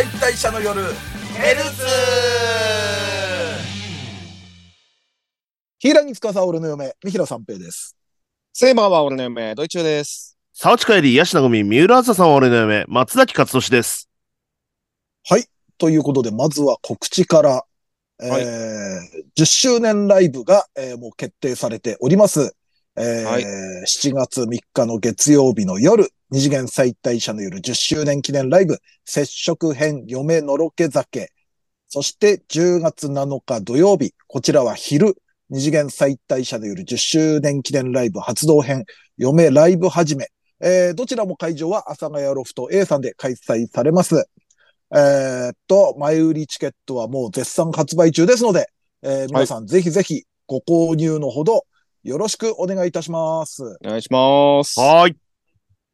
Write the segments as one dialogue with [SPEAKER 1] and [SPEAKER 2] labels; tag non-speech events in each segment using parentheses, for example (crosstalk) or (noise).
[SPEAKER 1] 解体者の夜ヘルツ
[SPEAKER 2] 平木司俺の嫁、三平三平です。
[SPEAKER 3] セーバーは俺の嫁、ドイチューです。
[SPEAKER 4] 沢地帰り、ヤシナゴミ、三浦朝さんは俺の嫁、松崎勝利です。
[SPEAKER 2] はい。ということで、まずは告知から、えー
[SPEAKER 3] はい
[SPEAKER 2] 10周年ライブが、えーもう決定されております。えー
[SPEAKER 3] はい
[SPEAKER 2] 7月3日の月曜日の夜、二次元再退者の夜10周年記念ライブ、接触編嫁のろけ酒。そして10月7日土曜日、こちらは昼、二次元再退者の夜10周年記念ライブ発動編、嫁ライブ始め。えーどちらも会場は阿佐ヶ谷ロフト A さんで開催されます。えーっと、前売りチケットはもう絶賛発売中ですので、えー皆さんぜひぜひご購入のほどよろしくお願いいたします。
[SPEAKER 3] お願いします。
[SPEAKER 4] はーい。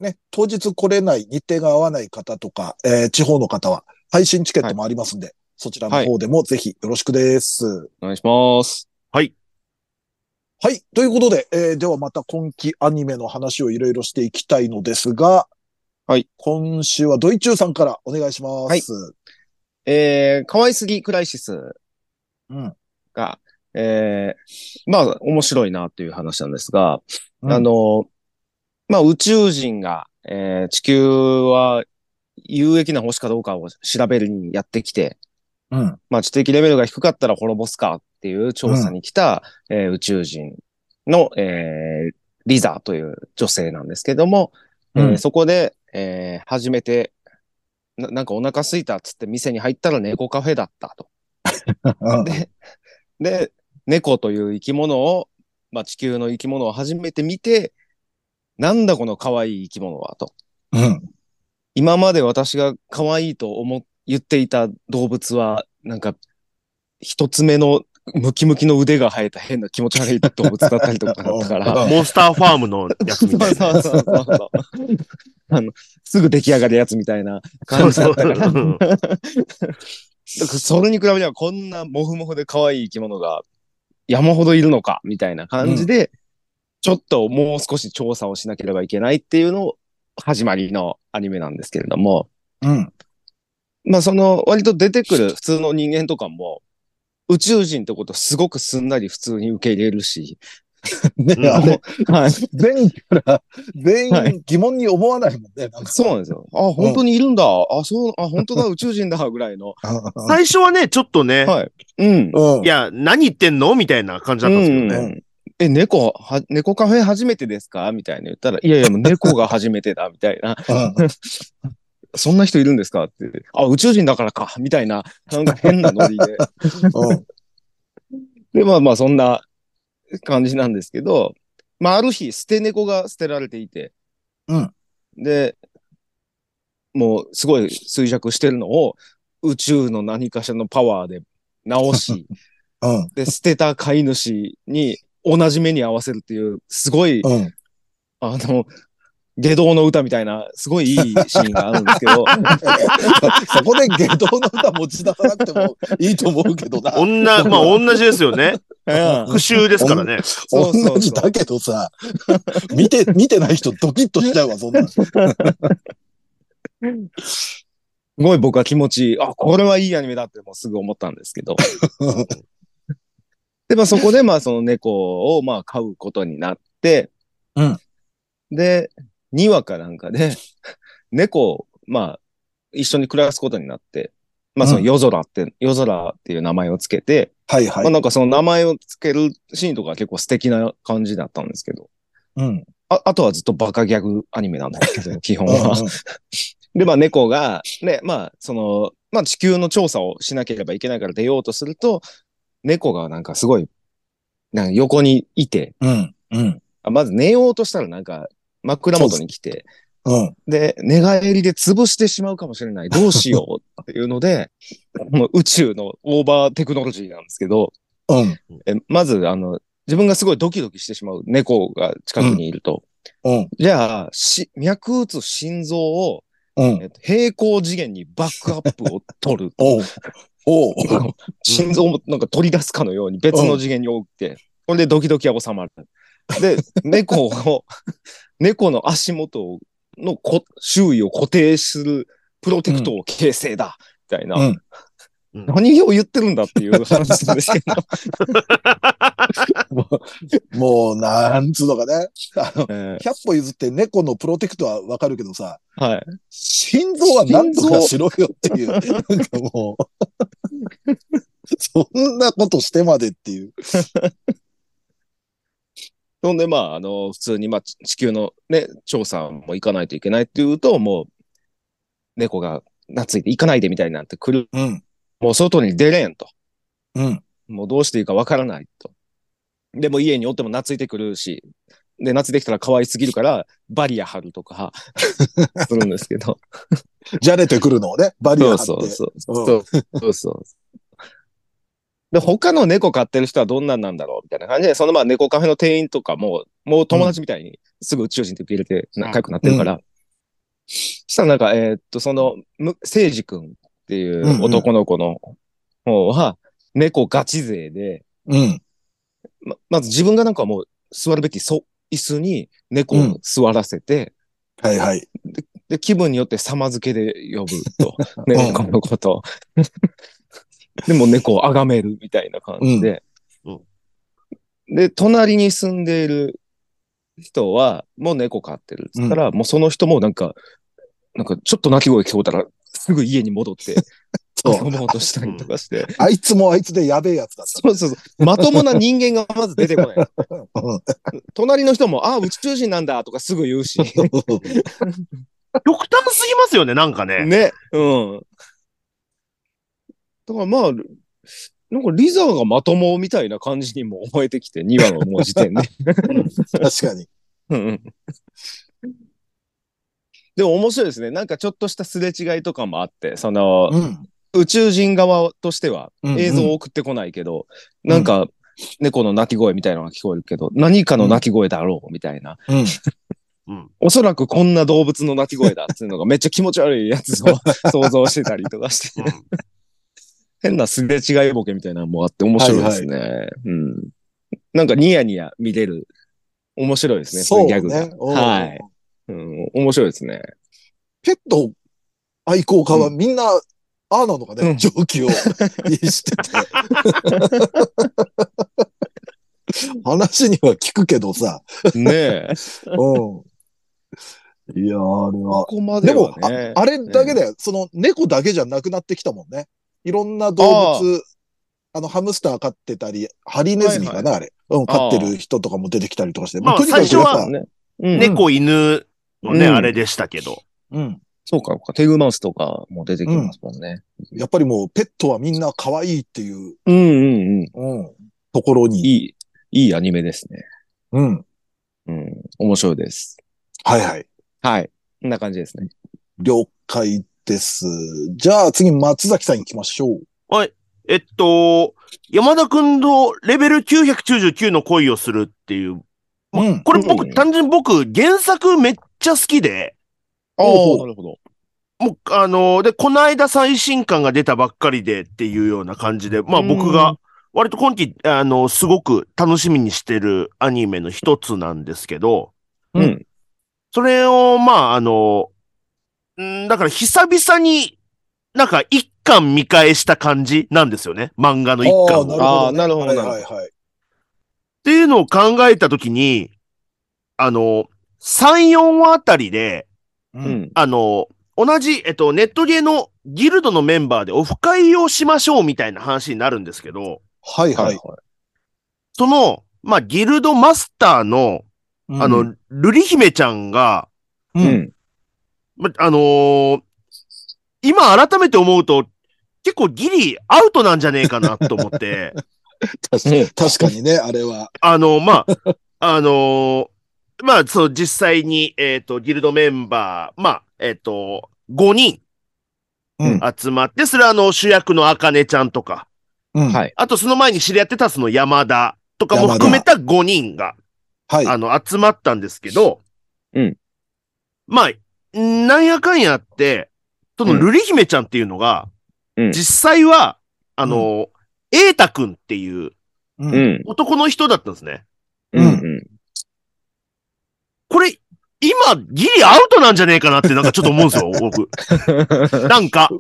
[SPEAKER 2] ね、当日来れない、日程が合わない方とか、えー地方の方は配信チケットもありますんで、そちらの方でもぜひよろしくです。
[SPEAKER 3] お願いします。
[SPEAKER 2] はい。ということで、えーではまた今期アニメの話をいろいろしていきたいのですが、
[SPEAKER 3] はい。
[SPEAKER 2] 今週はドイチューさんからお願いします。
[SPEAKER 3] はいえー、可愛すぎクライシス
[SPEAKER 2] うん。
[SPEAKER 3] が、えー、まあ、面白いなという話なんですが、
[SPEAKER 2] うん
[SPEAKER 3] あの、まあ、宇宙人が、えー、地球は有益な星かどうかを調べるにやってきて、
[SPEAKER 2] うん。
[SPEAKER 3] まあ、知的レベルが低かったら滅ぼすかっていう調査に来た、えー宇宙人の、えーリザという女性なんですけども、えー
[SPEAKER 2] うん
[SPEAKER 3] そこで、えー初めてな、なんかお腹空いたっつって店に入ったら猫カフェだったと。で、で、猫という生き物を、まあ、地球の生き物を初めて見て、なんだこの可愛い生き物はと。
[SPEAKER 2] うん。
[SPEAKER 3] 今まで私が可愛いと思っ、言っていた動物は、なんか、一つ目のムキムキの腕が生えた変な気持ち悪い動物だったりとかだったから。(laughs)
[SPEAKER 4] モンスターファームのやつみたいな。
[SPEAKER 3] そうそうそうそう。あの、すぐ出来上がるやつみたいな感じだったから。
[SPEAKER 4] そう
[SPEAKER 3] だからそれに比べればこんなモフモフで可愛い生き物が山ほどいるのかみたいな感じで、ちょっともう少し調査をしなければいけないっていうのを始まりのアニメなんですけれども、
[SPEAKER 2] うん。
[SPEAKER 3] まあその割と出てくる普通の人間とかも宇宙人ってことすごくすんなり普通に受け入れるし、
[SPEAKER 2] ね、
[SPEAKER 4] うん (laughs)
[SPEAKER 2] あれ、
[SPEAKER 3] はい、
[SPEAKER 2] 全キャラ、全
[SPEAKER 3] は
[SPEAKER 2] 員疑問に思わないもんね。なんか
[SPEAKER 3] そうなんですよ。あ、本当にいるんだ。あ、そう、あ、本当だ、(laughs) 宇宙人だ、ぐらいの。
[SPEAKER 4] 最初はね、ちょっとね、
[SPEAKER 3] はい。うん。
[SPEAKER 2] うん。
[SPEAKER 4] いや、何言ってんの？みたいな感じだったんですけどね。
[SPEAKER 3] うんえ、猫、は、猫カフェ初めてですか？みたいな言ったら、いやいや、(laughs) もう猫が初めてだ、みたいな。
[SPEAKER 2] うん (laughs)
[SPEAKER 3] そんな人いるんですか？って。あ、宇宙人だからか、みたいな、なんか変なノリで。(laughs)
[SPEAKER 2] うん
[SPEAKER 3] で、まあまあ、そんな感じなんですけど、まあ、ある日、捨て猫が捨てられていて、
[SPEAKER 2] うん
[SPEAKER 3] で、もう、すごい衰弱してるのを、宇宙の何かしらのパワーで直し、
[SPEAKER 2] うん。
[SPEAKER 3] で、捨てた飼い主に同じ目に合わせるっていう、すごい、
[SPEAKER 2] うん。
[SPEAKER 3] あの、下道の歌みたいな、すごいいいシーンがあるんですけど、(laughs)
[SPEAKER 2] そこで下道の歌持ち出さなくてもいいと思うけどな。
[SPEAKER 4] 女、まあ同じですよね。
[SPEAKER 3] うん
[SPEAKER 4] 復讐ですからね。
[SPEAKER 2] 同じだけどさ、見て、見てない人ドキッとしちゃうわ、そんな。
[SPEAKER 3] すごい僕は気持ちいい。あ、これはいいアニメだってもうすぐ思ったんですけど。(laughs) で、まあそこでまあその猫をまあ飼うことになって、
[SPEAKER 2] うん
[SPEAKER 3] で、2話かなんかで、(laughs) 猫をまあ一緒に暮らすことになって、まあその夜空って、夜空っていう名前をつけて、
[SPEAKER 2] はいはい。
[SPEAKER 3] まあなんかその名前をつけるシーンとか結構素敵な感じだったんですけど、
[SPEAKER 2] うん。
[SPEAKER 3] ああとはずっとバカギャグアニメなんですけど、(laughs) 基本
[SPEAKER 2] うん
[SPEAKER 3] は。で、まあ猫が、ね、まあその、まあ地球の調査をしなければいけないから出ようとすると、猫がなんかすごい、なんか横にいて、
[SPEAKER 2] うん。うん。
[SPEAKER 3] あまず寝ようとしたらなんか枕元に来て、
[SPEAKER 2] うん。
[SPEAKER 3] で、寝返りで潰してしまうかもしれない。どうしようっていうので、(laughs) もう宇宙のオーバーテクノロジーなんですけど、
[SPEAKER 2] うん。
[SPEAKER 3] えまず、あの、自分がすごいドキドキしてしまう猫が近くにいると。
[SPEAKER 2] うん。
[SPEAKER 3] じゃあ、し、脈打つ心臓を、
[SPEAKER 2] うん。
[SPEAKER 3] えっと、平行次元にバックアップを取る。
[SPEAKER 2] おう。(laughs)
[SPEAKER 3] 心臓もなんか取り出すかのように別の次元に置いて、これでドキドキは収まる。で、(laughs) 猫を、猫の足元のこ周囲を固定するプロテクトを形成だ。たいな。
[SPEAKER 2] うん
[SPEAKER 3] 何を言ってるんだっていう話なんですけど。(laughs)
[SPEAKER 2] もう、なんつうのかね。あの、
[SPEAKER 3] え
[SPEAKER 2] 100歩譲って猫のプロテクトはわかるけどさ、
[SPEAKER 3] ーはい。
[SPEAKER 2] 心臓はなんとかしろよっていう。なんかもう、そんなことしてまでっていう。(laughs)
[SPEAKER 3] そんで、まあ、あの、普通に、まあ、地球のね、調査も行かないといけないっていうと、もう、猫が懐いて行かないでみたいになってくる。
[SPEAKER 2] うん。
[SPEAKER 3] もう外に出れんと。
[SPEAKER 2] うん。
[SPEAKER 3] もうどうしていいかわからないと。でも家におっても懐いてくるし、で、懐いてきたら可愛すぎるから、バリア張るとか、(laughs) するんですけど。
[SPEAKER 2] じゃれてくるのをね、バリア張って。
[SPEAKER 3] そうそうそう。
[SPEAKER 2] うん
[SPEAKER 3] そうそうそう。で、他の猫飼ってる人はどんなんなんだろうみたいな感じで、そのまあ猫カフェの店員とかも、もう友達みたいにすぐ宇宙人って受け入れて仲良くなってるから。そしたらなんか、えーっと、その、む聖司君っていう男の子の方は、猫ガチ勢で、
[SPEAKER 2] うん。
[SPEAKER 3] ま、まず自分がなんかもう座るべきそ椅子に猫を座らせて、
[SPEAKER 2] はいはい。
[SPEAKER 3] で、気分によって様付けで呼ぶと。(laughs) 猫のこと。(laughs) でも猫を崇めるみたいな感じで。
[SPEAKER 4] うん
[SPEAKER 3] で、隣に住んでいる人は、もう猫飼ってるっつったら、もうその人もなんか、なんかちょっと鳴き声聞こえたら、すぐ家に戻って、(laughs)
[SPEAKER 2] そう。
[SPEAKER 3] 飲もうとしたりとかして。
[SPEAKER 2] あいつもあいつでやべえやつだっ
[SPEAKER 3] そうそうそう。まともな人間がまず出てこない。
[SPEAKER 2] た。うん
[SPEAKER 3] 隣の人も、あ、宇宙人なんだとかすぐ言うし。
[SPEAKER 4] 極端すぎますよね、なんかね。
[SPEAKER 3] ね。うん。だからまあ、なんかリザーがまともみたいな感じにも思えてきて、2話のもう時点で。(laughs)
[SPEAKER 2] 確かに。
[SPEAKER 3] うんでも面白いですね。なんかちょっとしたすれ違いとかもあって、その、
[SPEAKER 2] うん。
[SPEAKER 3] 宇宙人側としては
[SPEAKER 2] うんうん
[SPEAKER 3] 映像を送ってこないけど、なんか猫の鳴き声みたいなのが聞こえるけど、何かの鳴き声だろうみたいな。
[SPEAKER 2] うん。
[SPEAKER 4] うん。(laughs)
[SPEAKER 3] おそらくこんな動物の鳴き声だっていうのがめっちゃ気持ち悪いやつを (laughs) 想像してたりとかして、変なすれ違いボケみたいなのもあって面白いですね。うん。なんかニヤニヤ見れる。面白いですね。そういうギャグが。
[SPEAKER 2] うん
[SPEAKER 3] はい。うん。面白いですね。
[SPEAKER 2] ペット愛好家はみんな、ああなのかね、
[SPEAKER 3] うん
[SPEAKER 2] 上気を (laughs) してて。話には聞くけどさ。
[SPEAKER 3] ねえ。(laughs)
[SPEAKER 2] うん。いやー、あれ
[SPEAKER 3] こ
[SPEAKER 2] は。
[SPEAKER 3] こまで
[SPEAKER 2] でも
[SPEAKER 3] は、ね。
[SPEAKER 2] ああれだけだよ。その猫だけじゃなくなってきたもんね。いろんな動物、あの、ハムスター飼ってたり、ハリネズミかな、あれ。うん、飼ってる人とかも出てきたりとかして。
[SPEAKER 4] まあ
[SPEAKER 2] もうとにかく
[SPEAKER 4] 最初は
[SPEAKER 3] ね。うん。
[SPEAKER 4] 猫、犬のね、
[SPEAKER 3] うん
[SPEAKER 4] あれでしたけど。
[SPEAKER 2] うん。
[SPEAKER 3] そうか、テグマウスとかも出てきますもんね。
[SPEAKER 2] やっぱりもうペットはみんな可愛いっていう、
[SPEAKER 3] うんうんうん。
[SPEAKER 2] うん、ところに。
[SPEAKER 3] いい、いいアニメですね。
[SPEAKER 2] うん。
[SPEAKER 3] うん。面白いです。
[SPEAKER 2] はいはい。
[SPEAKER 3] はい。こんな感じですね。
[SPEAKER 2] 了解です。じゃあ次、松崎さん行きましょう。
[SPEAKER 4] えっと、山田くんとレベル999の恋をするっていう。ま
[SPEAKER 2] うん
[SPEAKER 4] これ僕、
[SPEAKER 3] うん
[SPEAKER 4] 単純に僕、原作めっちゃ好きで、
[SPEAKER 3] あ
[SPEAKER 2] ほうほう
[SPEAKER 3] なるほど。
[SPEAKER 4] もう、あので、この間最新刊が出たばっかりでっていうような感じで、まあ
[SPEAKER 3] うん
[SPEAKER 4] 僕が、割と今期、あの、すごく楽しみにしてるアニメの一つなんですけど、
[SPEAKER 2] う
[SPEAKER 3] うんん。
[SPEAKER 4] それを、まあ、あの、んだから久々になんか一巻見返した感じなんですよね。漫画の一巻を。
[SPEAKER 3] あー
[SPEAKER 2] あ
[SPEAKER 3] なるほどなるほど
[SPEAKER 2] はいはいはい。
[SPEAKER 4] っていうのを考えたときに、あの、3、4話あたりで、
[SPEAKER 2] う。
[SPEAKER 3] うんん。
[SPEAKER 4] あの、同じ、えっと、ネットゲーのギルドのメンバーでオフ会をしましょうみたいな話になるんですけど、
[SPEAKER 2] はいはい。
[SPEAKER 3] はい。
[SPEAKER 4] その、まあ、ギルドマスターの、
[SPEAKER 2] うん
[SPEAKER 4] あの、、ルリ姫ちゃんが、
[SPEAKER 2] う。
[SPEAKER 3] うんん。
[SPEAKER 4] ま、あのー今改めて思うと、結構ギリアウトなんじゃねえかなと思って、
[SPEAKER 2] 確 (laughs) か確かにね、あれは。
[SPEAKER 4] あの、まあ、あのーまあ、そう、実際に、えっ、と、ギルドメンバー、まあ、えっ、と、5人
[SPEAKER 2] うん
[SPEAKER 4] 集まって、それはあの、主役のあかねちゃんとか、
[SPEAKER 2] うん。
[SPEAKER 3] はい。
[SPEAKER 4] あとその前に知り合ってたその山田とかも含めた5人が、
[SPEAKER 2] はい。
[SPEAKER 4] あの、集まったんですけど、
[SPEAKER 3] うん。
[SPEAKER 4] まあ、なんやかんやあって、そのルリ姫ちゃんっていうのが、
[SPEAKER 3] うん
[SPEAKER 4] 実際は、あの、瑛太くんっていう
[SPEAKER 2] う。
[SPEAKER 3] うんん。
[SPEAKER 4] 男の人だったんですね。
[SPEAKER 3] うん。うん。
[SPEAKER 4] これ、今、ギリアウトなんじゃねえかなってなんかちょっと思うんですよ、(laughs) 僕。なんか、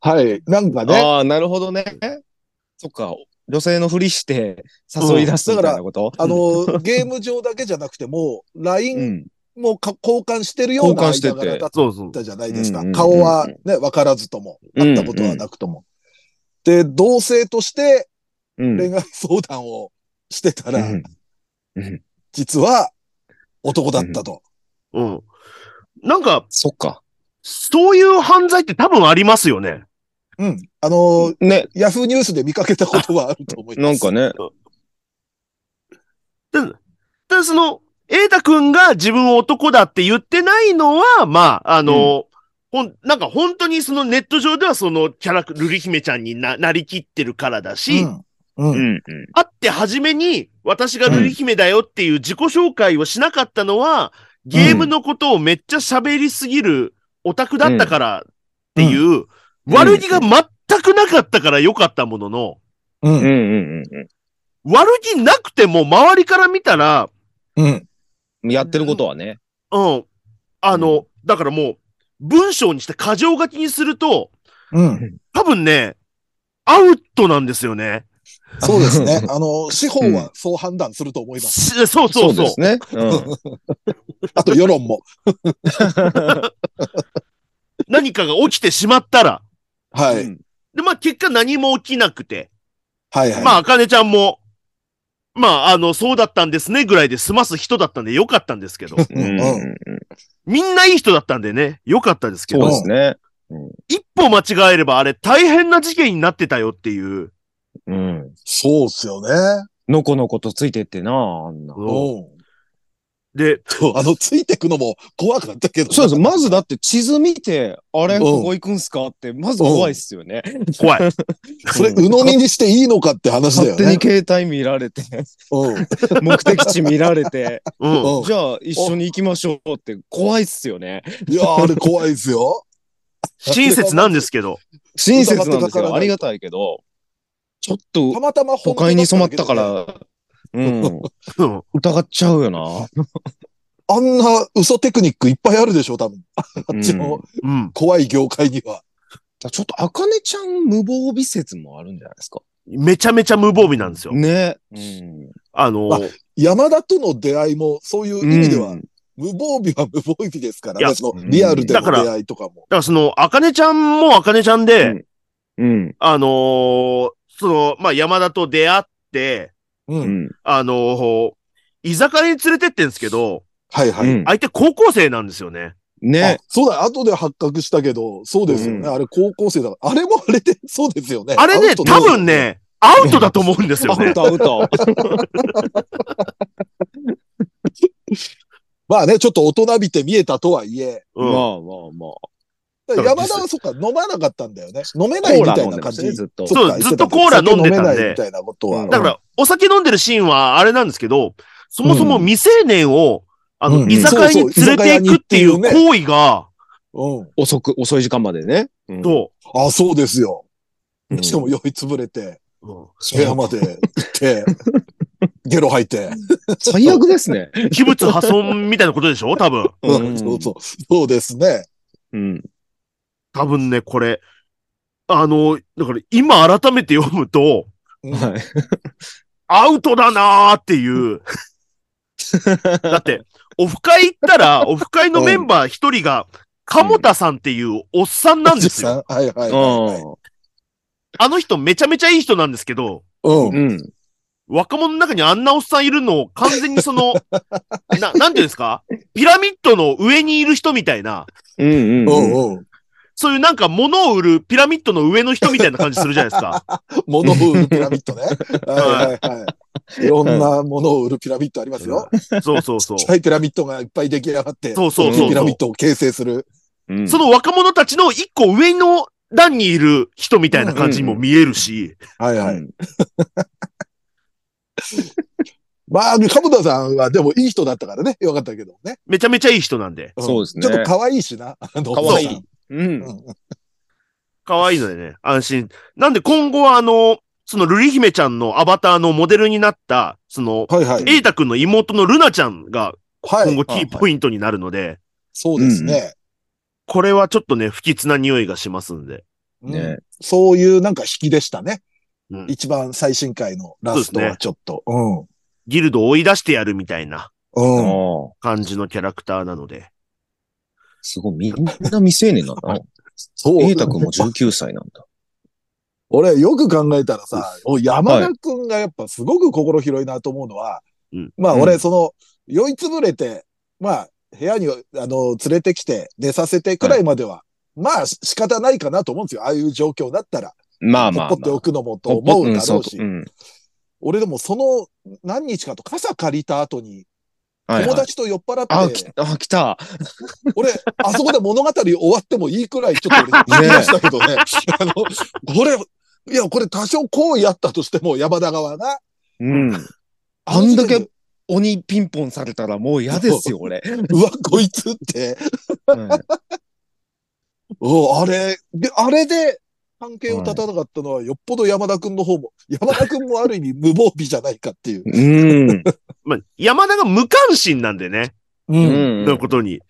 [SPEAKER 2] はい。なんかね、
[SPEAKER 3] ああ、なるほどね。そっか。女性のふりして誘い出すみたいなこと、
[SPEAKER 2] あの、ゲーム上だけじゃなくても、
[SPEAKER 3] う
[SPEAKER 2] LINE
[SPEAKER 3] ん。
[SPEAKER 2] もか交換してるような
[SPEAKER 3] 交換してて
[SPEAKER 2] 間柄だっ。たじゃないですか
[SPEAKER 3] うんうん。
[SPEAKER 2] 顔はね、わからずとも、会ったことはなくとも。で、同性として
[SPEAKER 3] うん。
[SPEAKER 2] 恋愛相談をしてたら、
[SPEAKER 3] うんうん
[SPEAKER 2] 実は男だったと。
[SPEAKER 4] うん。なんか、
[SPEAKER 3] そっか。
[SPEAKER 4] そういう犯罪って多分ありますよね。
[SPEAKER 2] うん。あの、
[SPEAKER 3] ね、
[SPEAKER 2] ヤフーニュースで見かけたことはあると思います。
[SPEAKER 3] なんかね。
[SPEAKER 4] で、でその、瑛太くんが自分を男だって言ってないのは、まあ、あの、ほん、なんか本当にそのネット上ではそのキャラク、ルリ姫ちゃんにな、なりきってるからだし、
[SPEAKER 2] うん。うん。
[SPEAKER 3] うん。
[SPEAKER 4] 会って初めに私がルリ姫だよっていう自己紹介をしなかったのは、ゲームのことをめっちゃ喋りすぎるオタクだったからっていう、悪気が全くなかったから良かったものの、
[SPEAKER 2] う。
[SPEAKER 3] うんん。うん。うん。
[SPEAKER 4] 悪気なくても周りから見たら、
[SPEAKER 2] うん。
[SPEAKER 3] うん。やってることはね。
[SPEAKER 4] うん。あの、だからもう、文章にして過剰書きにすると、
[SPEAKER 2] うん。
[SPEAKER 4] 多分ね、アウトなんですよね。
[SPEAKER 2] そうですね。(laughs) あの、司法はそう判断すると思います。
[SPEAKER 4] しそうそうそう。
[SPEAKER 3] ですね。うん。(laughs)
[SPEAKER 2] あと世論も。(laughs)
[SPEAKER 4] 何かが起きてしまったら。
[SPEAKER 2] はい。
[SPEAKER 3] うん
[SPEAKER 4] で、まあ結果何も起きなくて。
[SPEAKER 2] はいはい。
[SPEAKER 4] まあ、あかねちゃんも、まあ、あの、そうだったんですねぐらいで済ます人だったんでよかったんですけど。
[SPEAKER 3] うん。うん。
[SPEAKER 4] みんないい人だったんでね、よかったですけ
[SPEAKER 3] そう
[SPEAKER 4] ど、
[SPEAKER 3] ですね。
[SPEAKER 4] 一歩間違えればあれ大変な事件になってたよっていう。
[SPEAKER 3] うん。
[SPEAKER 2] そうっすよね。
[SPEAKER 3] のこのことついてってな、あんな。
[SPEAKER 2] うん。
[SPEAKER 4] で、
[SPEAKER 2] あの、ついてくのも怖かったけど。
[SPEAKER 3] そうです。まずだって地図見て、あれ、
[SPEAKER 2] うん
[SPEAKER 3] ここ行くんすかって、まず怖いっすよね。
[SPEAKER 4] 怖い。(laughs)
[SPEAKER 2] それ、鵜呑みにしていいのかって話だよ
[SPEAKER 3] 勝手に
[SPEAKER 2] ね。
[SPEAKER 3] 携帯見られて、
[SPEAKER 2] うん。(laughs)
[SPEAKER 3] 目的地見られて、じゃあ一緒に行きましょうって怖いっすよね。
[SPEAKER 2] いやー、あれ怖いですよ。
[SPEAKER 4] 親切なんですけど。
[SPEAKER 3] 親切なんですよ。ありがたいけど、ちょっと
[SPEAKER 2] たまたま
[SPEAKER 3] 都会に染まったから、うん、
[SPEAKER 4] うん。
[SPEAKER 3] 疑っちゃうよな。
[SPEAKER 2] あんな嘘テクニックいっぱいあるでしょ、多分。あっち
[SPEAKER 3] うん
[SPEAKER 2] の
[SPEAKER 4] うん。
[SPEAKER 2] 怖い業界には。
[SPEAKER 3] ちょっと、あかねちゃん無防備説もあるんじゃないですか。
[SPEAKER 4] めちゃめちゃ無防備なんですよ。
[SPEAKER 3] ね。うん。
[SPEAKER 4] あの、
[SPEAKER 2] あ山田との出会いも、そういう意味では、
[SPEAKER 3] うん
[SPEAKER 2] 無防備は無防備ですから
[SPEAKER 4] いや
[SPEAKER 2] ね。そのリアルでの
[SPEAKER 4] だから
[SPEAKER 2] 出会いとかも。
[SPEAKER 4] だからその、あかねちゃんもあかねちゃんで、
[SPEAKER 3] うんうん。
[SPEAKER 4] あのーその、まあ、山田と出会って、
[SPEAKER 2] う。
[SPEAKER 3] うんん。
[SPEAKER 4] あのー居酒屋に連れてってんですけど、
[SPEAKER 2] はいはい。
[SPEAKER 3] うん
[SPEAKER 4] 相手高校生なんですよね。
[SPEAKER 3] ね
[SPEAKER 2] あ。そうだ、後で発覚したけど、そうですよね。
[SPEAKER 3] うん
[SPEAKER 2] あれ高校生だから。あれもあれで、(laughs) そうですよね。
[SPEAKER 4] あれね、多分。ね、アウトだと思うんですよね
[SPEAKER 3] アウ。ト (laughs) アウト。(laughs)
[SPEAKER 2] まあね、ちょっと大人びて見えたとはいえ、
[SPEAKER 4] うん
[SPEAKER 3] まあまあまあ。
[SPEAKER 2] 山田はそっか、飲まなかったんだよね。飲めないみたいな感じ。
[SPEAKER 3] ねずっと
[SPEAKER 2] そ
[SPEAKER 4] うずっとコーラ飲んでたんで
[SPEAKER 2] みたいなことは。
[SPEAKER 3] うん
[SPEAKER 4] だから、お酒飲んでるシーンはあれなんですけど、そもそも未成年を、あの、
[SPEAKER 2] うん
[SPEAKER 4] 居酒屋に連れていくっていう行為が、
[SPEAKER 2] うん。
[SPEAKER 3] 遅く、遅い時間までね。うん
[SPEAKER 4] と、
[SPEAKER 2] あ、そうですよ。
[SPEAKER 3] うん
[SPEAKER 2] しかも酔いつぶれて、
[SPEAKER 4] うん
[SPEAKER 2] 部屋まで行って、(laughs) ゲロ吐いて。
[SPEAKER 3] 最悪ですね。(laughs)
[SPEAKER 4] 器物破損みたいなことでしょ多分。
[SPEAKER 2] うん、そうそう。そうですね。
[SPEAKER 3] うん。
[SPEAKER 4] 多分ね、これ、あの、だから今改めて読むと、
[SPEAKER 2] うん
[SPEAKER 3] はい。
[SPEAKER 4] アウトだなーっていう。だって、オフ会行ったら、(laughs) オフ会のメンバー一人が、鴨田さんっていうおっさんなんですよ。
[SPEAKER 2] はいはいはいはい。
[SPEAKER 4] あの人めちゃめちゃいい人なんですけど、
[SPEAKER 2] うん
[SPEAKER 3] う。ん。
[SPEAKER 4] 若者の中にあんなおっさんいるのを完全にその、(laughs) な、なんていうんですか？ピラミッドの上にいる人みたいな、
[SPEAKER 3] うん。うん。
[SPEAKER 2] う
[SPEAKER 3] うん。
[SPEAKER 4] そういうなんか物を売るピラミッドの上の人みたいな感じするじゃないですか。(laughs)
[SPEAKER 2] 物を売るピラミッドね。はいはいはい。いろんなものを売るピラミッドありますよ。
[SPEAKER 4] そうそうそう
[SPEAKER 2] ちっ。ちゃいピラミッドがいっぱい出来上がって、
[SPEAKER 4] そうそう
[SPEAKER 3] そう
[SPEAKER 2] ピラミッドを形成する。
[SPEAKER 3] うん
[SPEAKER 4] その若者たちの一個上の段にいる人みたいな感じにも見えるし、
[SPEAKER 2] はいはい。
[SPEAKER 3] うん (laughs)
[SPEAKER 2] まあ、鴨田さんはでもいい人だったからね。よかったけどね。
[SPEAKER 4] めちゃめちゃいい人なんで、
[SPEAKER 2] ん
[SPEAKER 3] そうですね
[SPEAKER 2] ちょっと可愛いしな。
[SPEAKER 3] 可愛いうん。
[SPEAKER 2] うん
[SPEAKER 4] 可愛いのでね、安心。なんで今後はあの、そのルリ姫ちゃんのアバターのモデルになった、その、
[SPEAKER 2] はいはい。
[SPEAKER 4] エイタ君の妹のルナちゃんが
[SPEAKER 2] はい。
[SPEAKER 4] 今後キーポイントになるので、
[SPEAKER 2] そうですね。
[SPEAKER 4] これはちょっとね、不吉な匂いがしますんで。
[SPEAKER 2] うん
[SPEAKER 3] ね
[SPEAKER 2] そういうなんか引きでしたね。
[SPEAKER 4] うん
[SPEAKER 2] 一番最新回のラストはちょっと。うん。
[SPEAKER 4] ギルドを追い出してやるみたいな
[SPEAKER 2] うん。
[SPEAKER 4] 感じのキャラクターなので。
[SPEAKER 3] すごい、みんな未成年なんだな。(laughs)
[SPEAKER 2] そう。
[SPEAKER 3] 瑛太くんも19歳なんだ。
[SPEAKER 2] 俺よく考えたらさ、お山田くんがやっぱすごく心広いなと思うのは、
[SPEAKER 4] うん
[SPEAKER 2] まあ
[SPEAKER 3] うん
[SPEAKER 2] 俺その、酔いつぶれて、まあ部屋にあの連れてきて寝させてくらいまでは、まあ仕方ないかなと思うんですよ。ああいう状況だったら。
[SPEAKER 3] まあまあ、
[SPEAKER 2] ほっぽってお
[SPEAKER 3] まあ。
[SPEAKER 2] くのもと思うだろうし。
[SPEAKER 3] ん
[SPEAKER 2] 俺でもその何日かと傘借りた後に
[SPEAKER 3] はいはい
[SPEAKER 2] 友達と酔っ払って、
[SPEAKER 3] あ、きあ、来た。(laughs)
[SPEAKER 2] 俺、あそこで物語終わってもいいくらいちょっと俺、聞きましたけどね。(laughs) あの、これ、いや、これ多少行為あったとしても、山田側が。
[SPEAKER 3] うん。あんだけ鬼ピンポンされたらもう嫌ですよ、俺。(laughs)
[SPEAKER 2] うわ、こいつって。おあれ、で、あれで、関係を立たなかったのは、よっぽど山田くんの方も、(laughs) 山田くんもある意味無防備じゃないかっていう。
[SPEAKER 3] うん。(laughs)
[SPEAKER 4] まあ、山田が無関心なんでね。
[SPEAKER 2] う。
[SPEAKER 3] うんん。
[SPEAKER 4] のことに。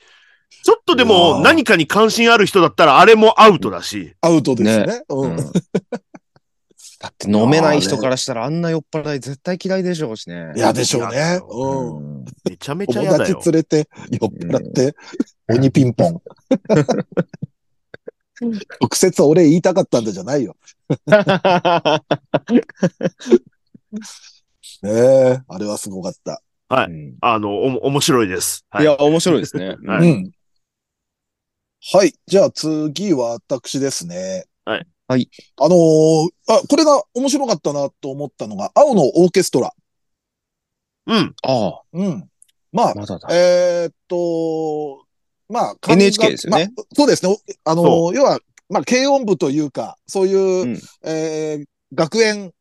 [SPEAKER 4] ちょっとでも
[SPEAKER 2] ー
[SPEAKER 4] 何かに関心ある人だったらあれもアウトだし。
[SPEAKER 2] アウトですね。う
[SPEAKER 3] うんん。(laughs) だって飲めない人からしたらあんな酔っ払い絶対嫌いでしょうしね。
[SPEAKER 2] いや、でしょうね。
[SPEAKER 3] う
[SPEAKER 2] うん。
[SPEAKER 3] ん。
[SPEAKER 4] めちゃめちゃ
[SPEAKER 2] 友達
[SPEAKER 4] 嫌だよ。
[SPEAKER 2] 連れて、酔っ払って、鬼ピンポン。直接俺言いたかったんだじゃないよ。(laughs) ねえ、あれはすごかった。
[SPEAKER 4] はい
[SPEAKER 3] うん
[SPEAKER 4] あの、おも、面白いです。はい
[SPEAKER 3] いや、面白いですね。
[SPEAKER 4] は (laughs)
[SPEAKER 2] うんん。はい。じゃあ次は私ですね。
[SPEAKER 4] はい。
[SPEAKER 3] はい。
[SPEAKER 2] あのーあ、これが面白かったなと思ったのが、青のオーケストラ。
[SPEAKER 4] うん。
[SPEAKER 3] ああ、
[SPEAKER 2] うん。まあ、
[SPEAKER 3] まだだ。
[SPEAKER 2] えーっと、まあ、
[SPEAKER 3] NHK ですよね。
[SPEAKER 2] まあそうですね。あの要は、まあ、軽音部というか、そういう、
[SPEAKER 3] うん。
[SPEAKER 2] えー学園、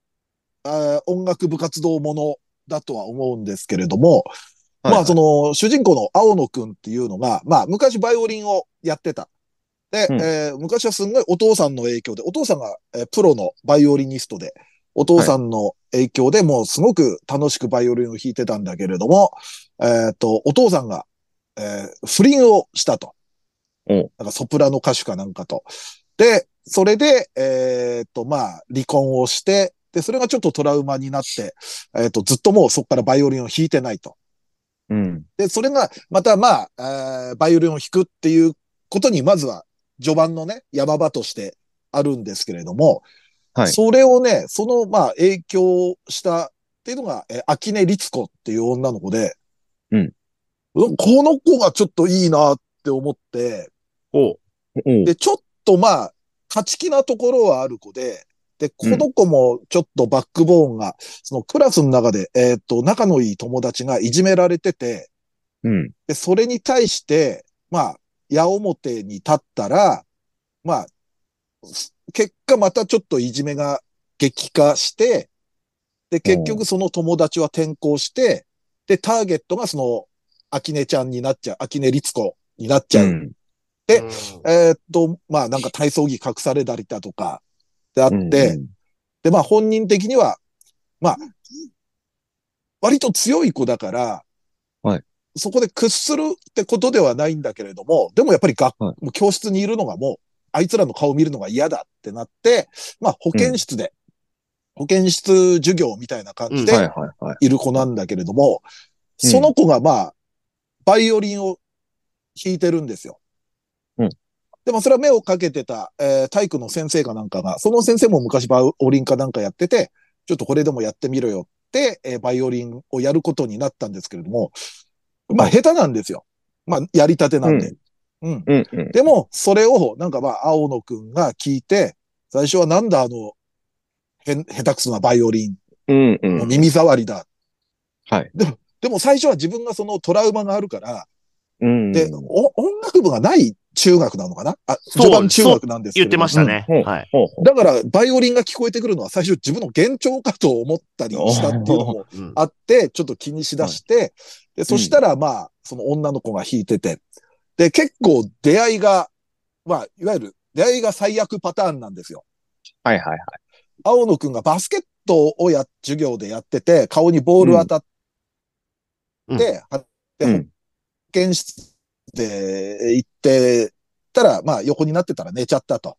[SPEAKER 2] あー音楽部活動ものだとは思うんですけれども、まあ、その、主人公の青野くんっていうのが、まあ、昔バイオリンをやってた。で、
[SPEAKER 3] うん。
[SPEAKER 2] えー昔はすんごいお父さんの影響で、お父さんが、えープロのバイオリニストで、お父さんの影響でもうすごく楽しくバイオリンを弾いてたんだけれども、えっ、と、お父さんが、えー不倫をしたと。
[SPEAKER 3] お
[SPEAKER 2] なんかソプラノ歌手かなんかと。で、それで、えっ、と、まあ、離婚をして、で、それがちょっとトラウマになって、えっ、と、ずっともうそこからバイオリンを弾いてないと。
[SPEAKER 3] うん。
[SPEAKER 2] で、それが、またまあ、えーバイオリンを弾くっていうことに、まずは、序盤のね、山場としてあるんですけれども、
[SPEAKER 3] はい。
[SPEAKER 2] それをね、その、まあ、影響したっていうのが、えー、秋根律子っていう女の子で、
[SPEAKER 3] うん
[SPEAKER 2] うん。この子がちょっといいなって思って、で、ちょっとまあ、勝ち気なところはある子で、で、この子もちょっとバックボーンが、そのクラスの中で、えーっと、仲のいい友達がいじめられてて、
[SPEAKER 3] うん。
[SPEAKER 2] で、それに対して、まあ、矢面に立ったら、まあ、す結果またちょっといじめが激化して、で、結局その友達は転校して、で、ターゲットがその、秋音ちゃんになっちゃう、秋音律子になっちゃう。
[SPEAKER 3] うん。
[SPEAKER 2] で
[SPEAKER 4] うん。
[SPEAKER 2] えーっと、まあなんか体操着隠されたりだとか、であって、
[SPEAKER 3] うん
[SPEAKER 2] で、まあ本人的には、まあ、割と強い子だから、
[SPEAKER 3] はい。
[SPEAKER 2] そこで屈するってことではないんだけれども、でもやっぱり学、
[SPEAKER 3] は
[SPEAKER 2] もう教室にいるのがもう、あいつらの顔を見るのが嫌だってなって、まあ保健室で、保健室授業みたいな感じ
[SPEAKER 4] うん
[SPEAKER 2] で
[SPEAKER 3] はい
[SPEAKER 2] る子なんだけれども、
[SPEAKER 3] うん。
[SPEAKER 2] その子がまあ、バイオリンを弾いてるんですよ。
[SPEAKER 3] うん
[SPEAKER 2] でもそれは目をかけてた、えー体育の先生かなんかが、その先生も昔バイオリンかなんかやってて、ちょっとこれでもやってみろよって、えーバイオリンをやることになったんですけれども、まあ下手なんですよ。まあやりたてなんで。うん。
[SPEAKER 3] うんうん。
[SPEAKER 2] でも、それを、なんかまあ、青野くんが聞いて、最初はなんだあの、へん、下手くそなバイオリン、
[SPEAKER 3] うんう
[SPEAKER 2] ん耳障りだ。
[SPEAKER 3] はい。
[SPEAKER 2] でも最初は自分がそのトラウマがあるから、
[SPEAKER 3] うん。
[SPEAKER 2] で、お音楽部がない中学なのかな？あ、
[SPEAKER 4] そう
[SPEAKER 2] 序盤中学なんですけど。
[SPEAKER 4] 言ってましたね。
[SPEAKER 3] うん
[SPEAKER 4] はい。
[SPEAKER 2] だから、バイオリンが聞こえてくるのは最初自分の幻聴かと思ったりしたっていうのも
[SPEAKER 4] うん
[SPEAKER 2] あって、ちょっと気にしだして、で、そしたらまあ、その女の子が弾いてて、で、結構出会いが、まあ、いわゆる出会いが最悪パターンなんですよ。
[SPEAKER 3] はいはいはい。
[SPEAKER 2] 青野くんがバスケットをや、授業でやってて、顔にボール当たっ
[SPEAKER 3] うん
[SPEAKER 2] 保健室で行ってたら、まあ横になってたら寝ちゃったと。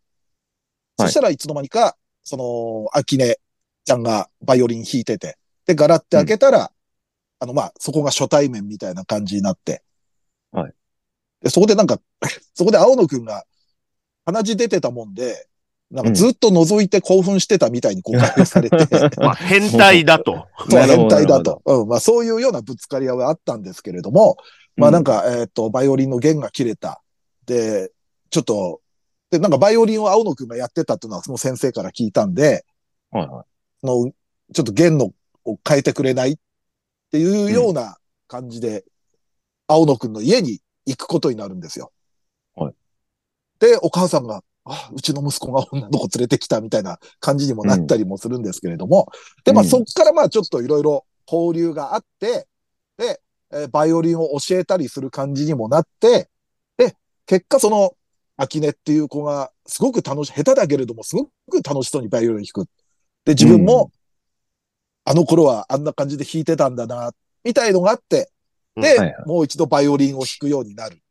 [SPEAKER 2] そしたらいつの間にか、その、アキネちゃんがバイオリン弾いてて、で、ガラって開けたら、あの、まあ、そこが初対面みたいな感じになって。
[SPEAKER 3] はい。
[SPEAKER 2] で、そこでなんか、(laughs) そこで青野くんが鼻血出てたもんで、なんかずっと覗いて興奮してたみたいに誤解をされて、(laughs)
[SPEAKER 4] まあ、変態だと。
[SPEAKER 2] 変態だと。うん。まあそういうようなぶつかり合いはあったんですけれども、まあなんか、えっ、と、バイオリンの弦が切れた。で、ちょっと、で、なんかバイオリンを青野くんがやってたっていうのはその先生から聞いたんで、
[SPEAKER 3] はいは
[SPEAKER 2] その、ちょっと弦のを変えてくれないっていうような感じで、青野くんの家に行くことになるんですよ。
[SPEAKER 3] はい。
[SPEAKER 2] で、お母さんが、あ、うちの息子が女の子連れてきたみたいな感じにもなったりもするんですけれども、で、まあ
[SPEAKER 3] うん
[SPEAKER 2] そっからまあちょっといろいろ交流があって、で、えーバイオリンを教えたりする感じにもなって、で、結果その、アキネっていう子がすごく楽し、下手だけれどもすごく楽しそうにバイオリン弾く。で、自分も、あの頃はあんな感じで弾いてたんだな、みたいのがあって、で、
[SPEAKER 3] はいはい。
[SPEAKER 2] もう一度バイオリンを弾くようになる。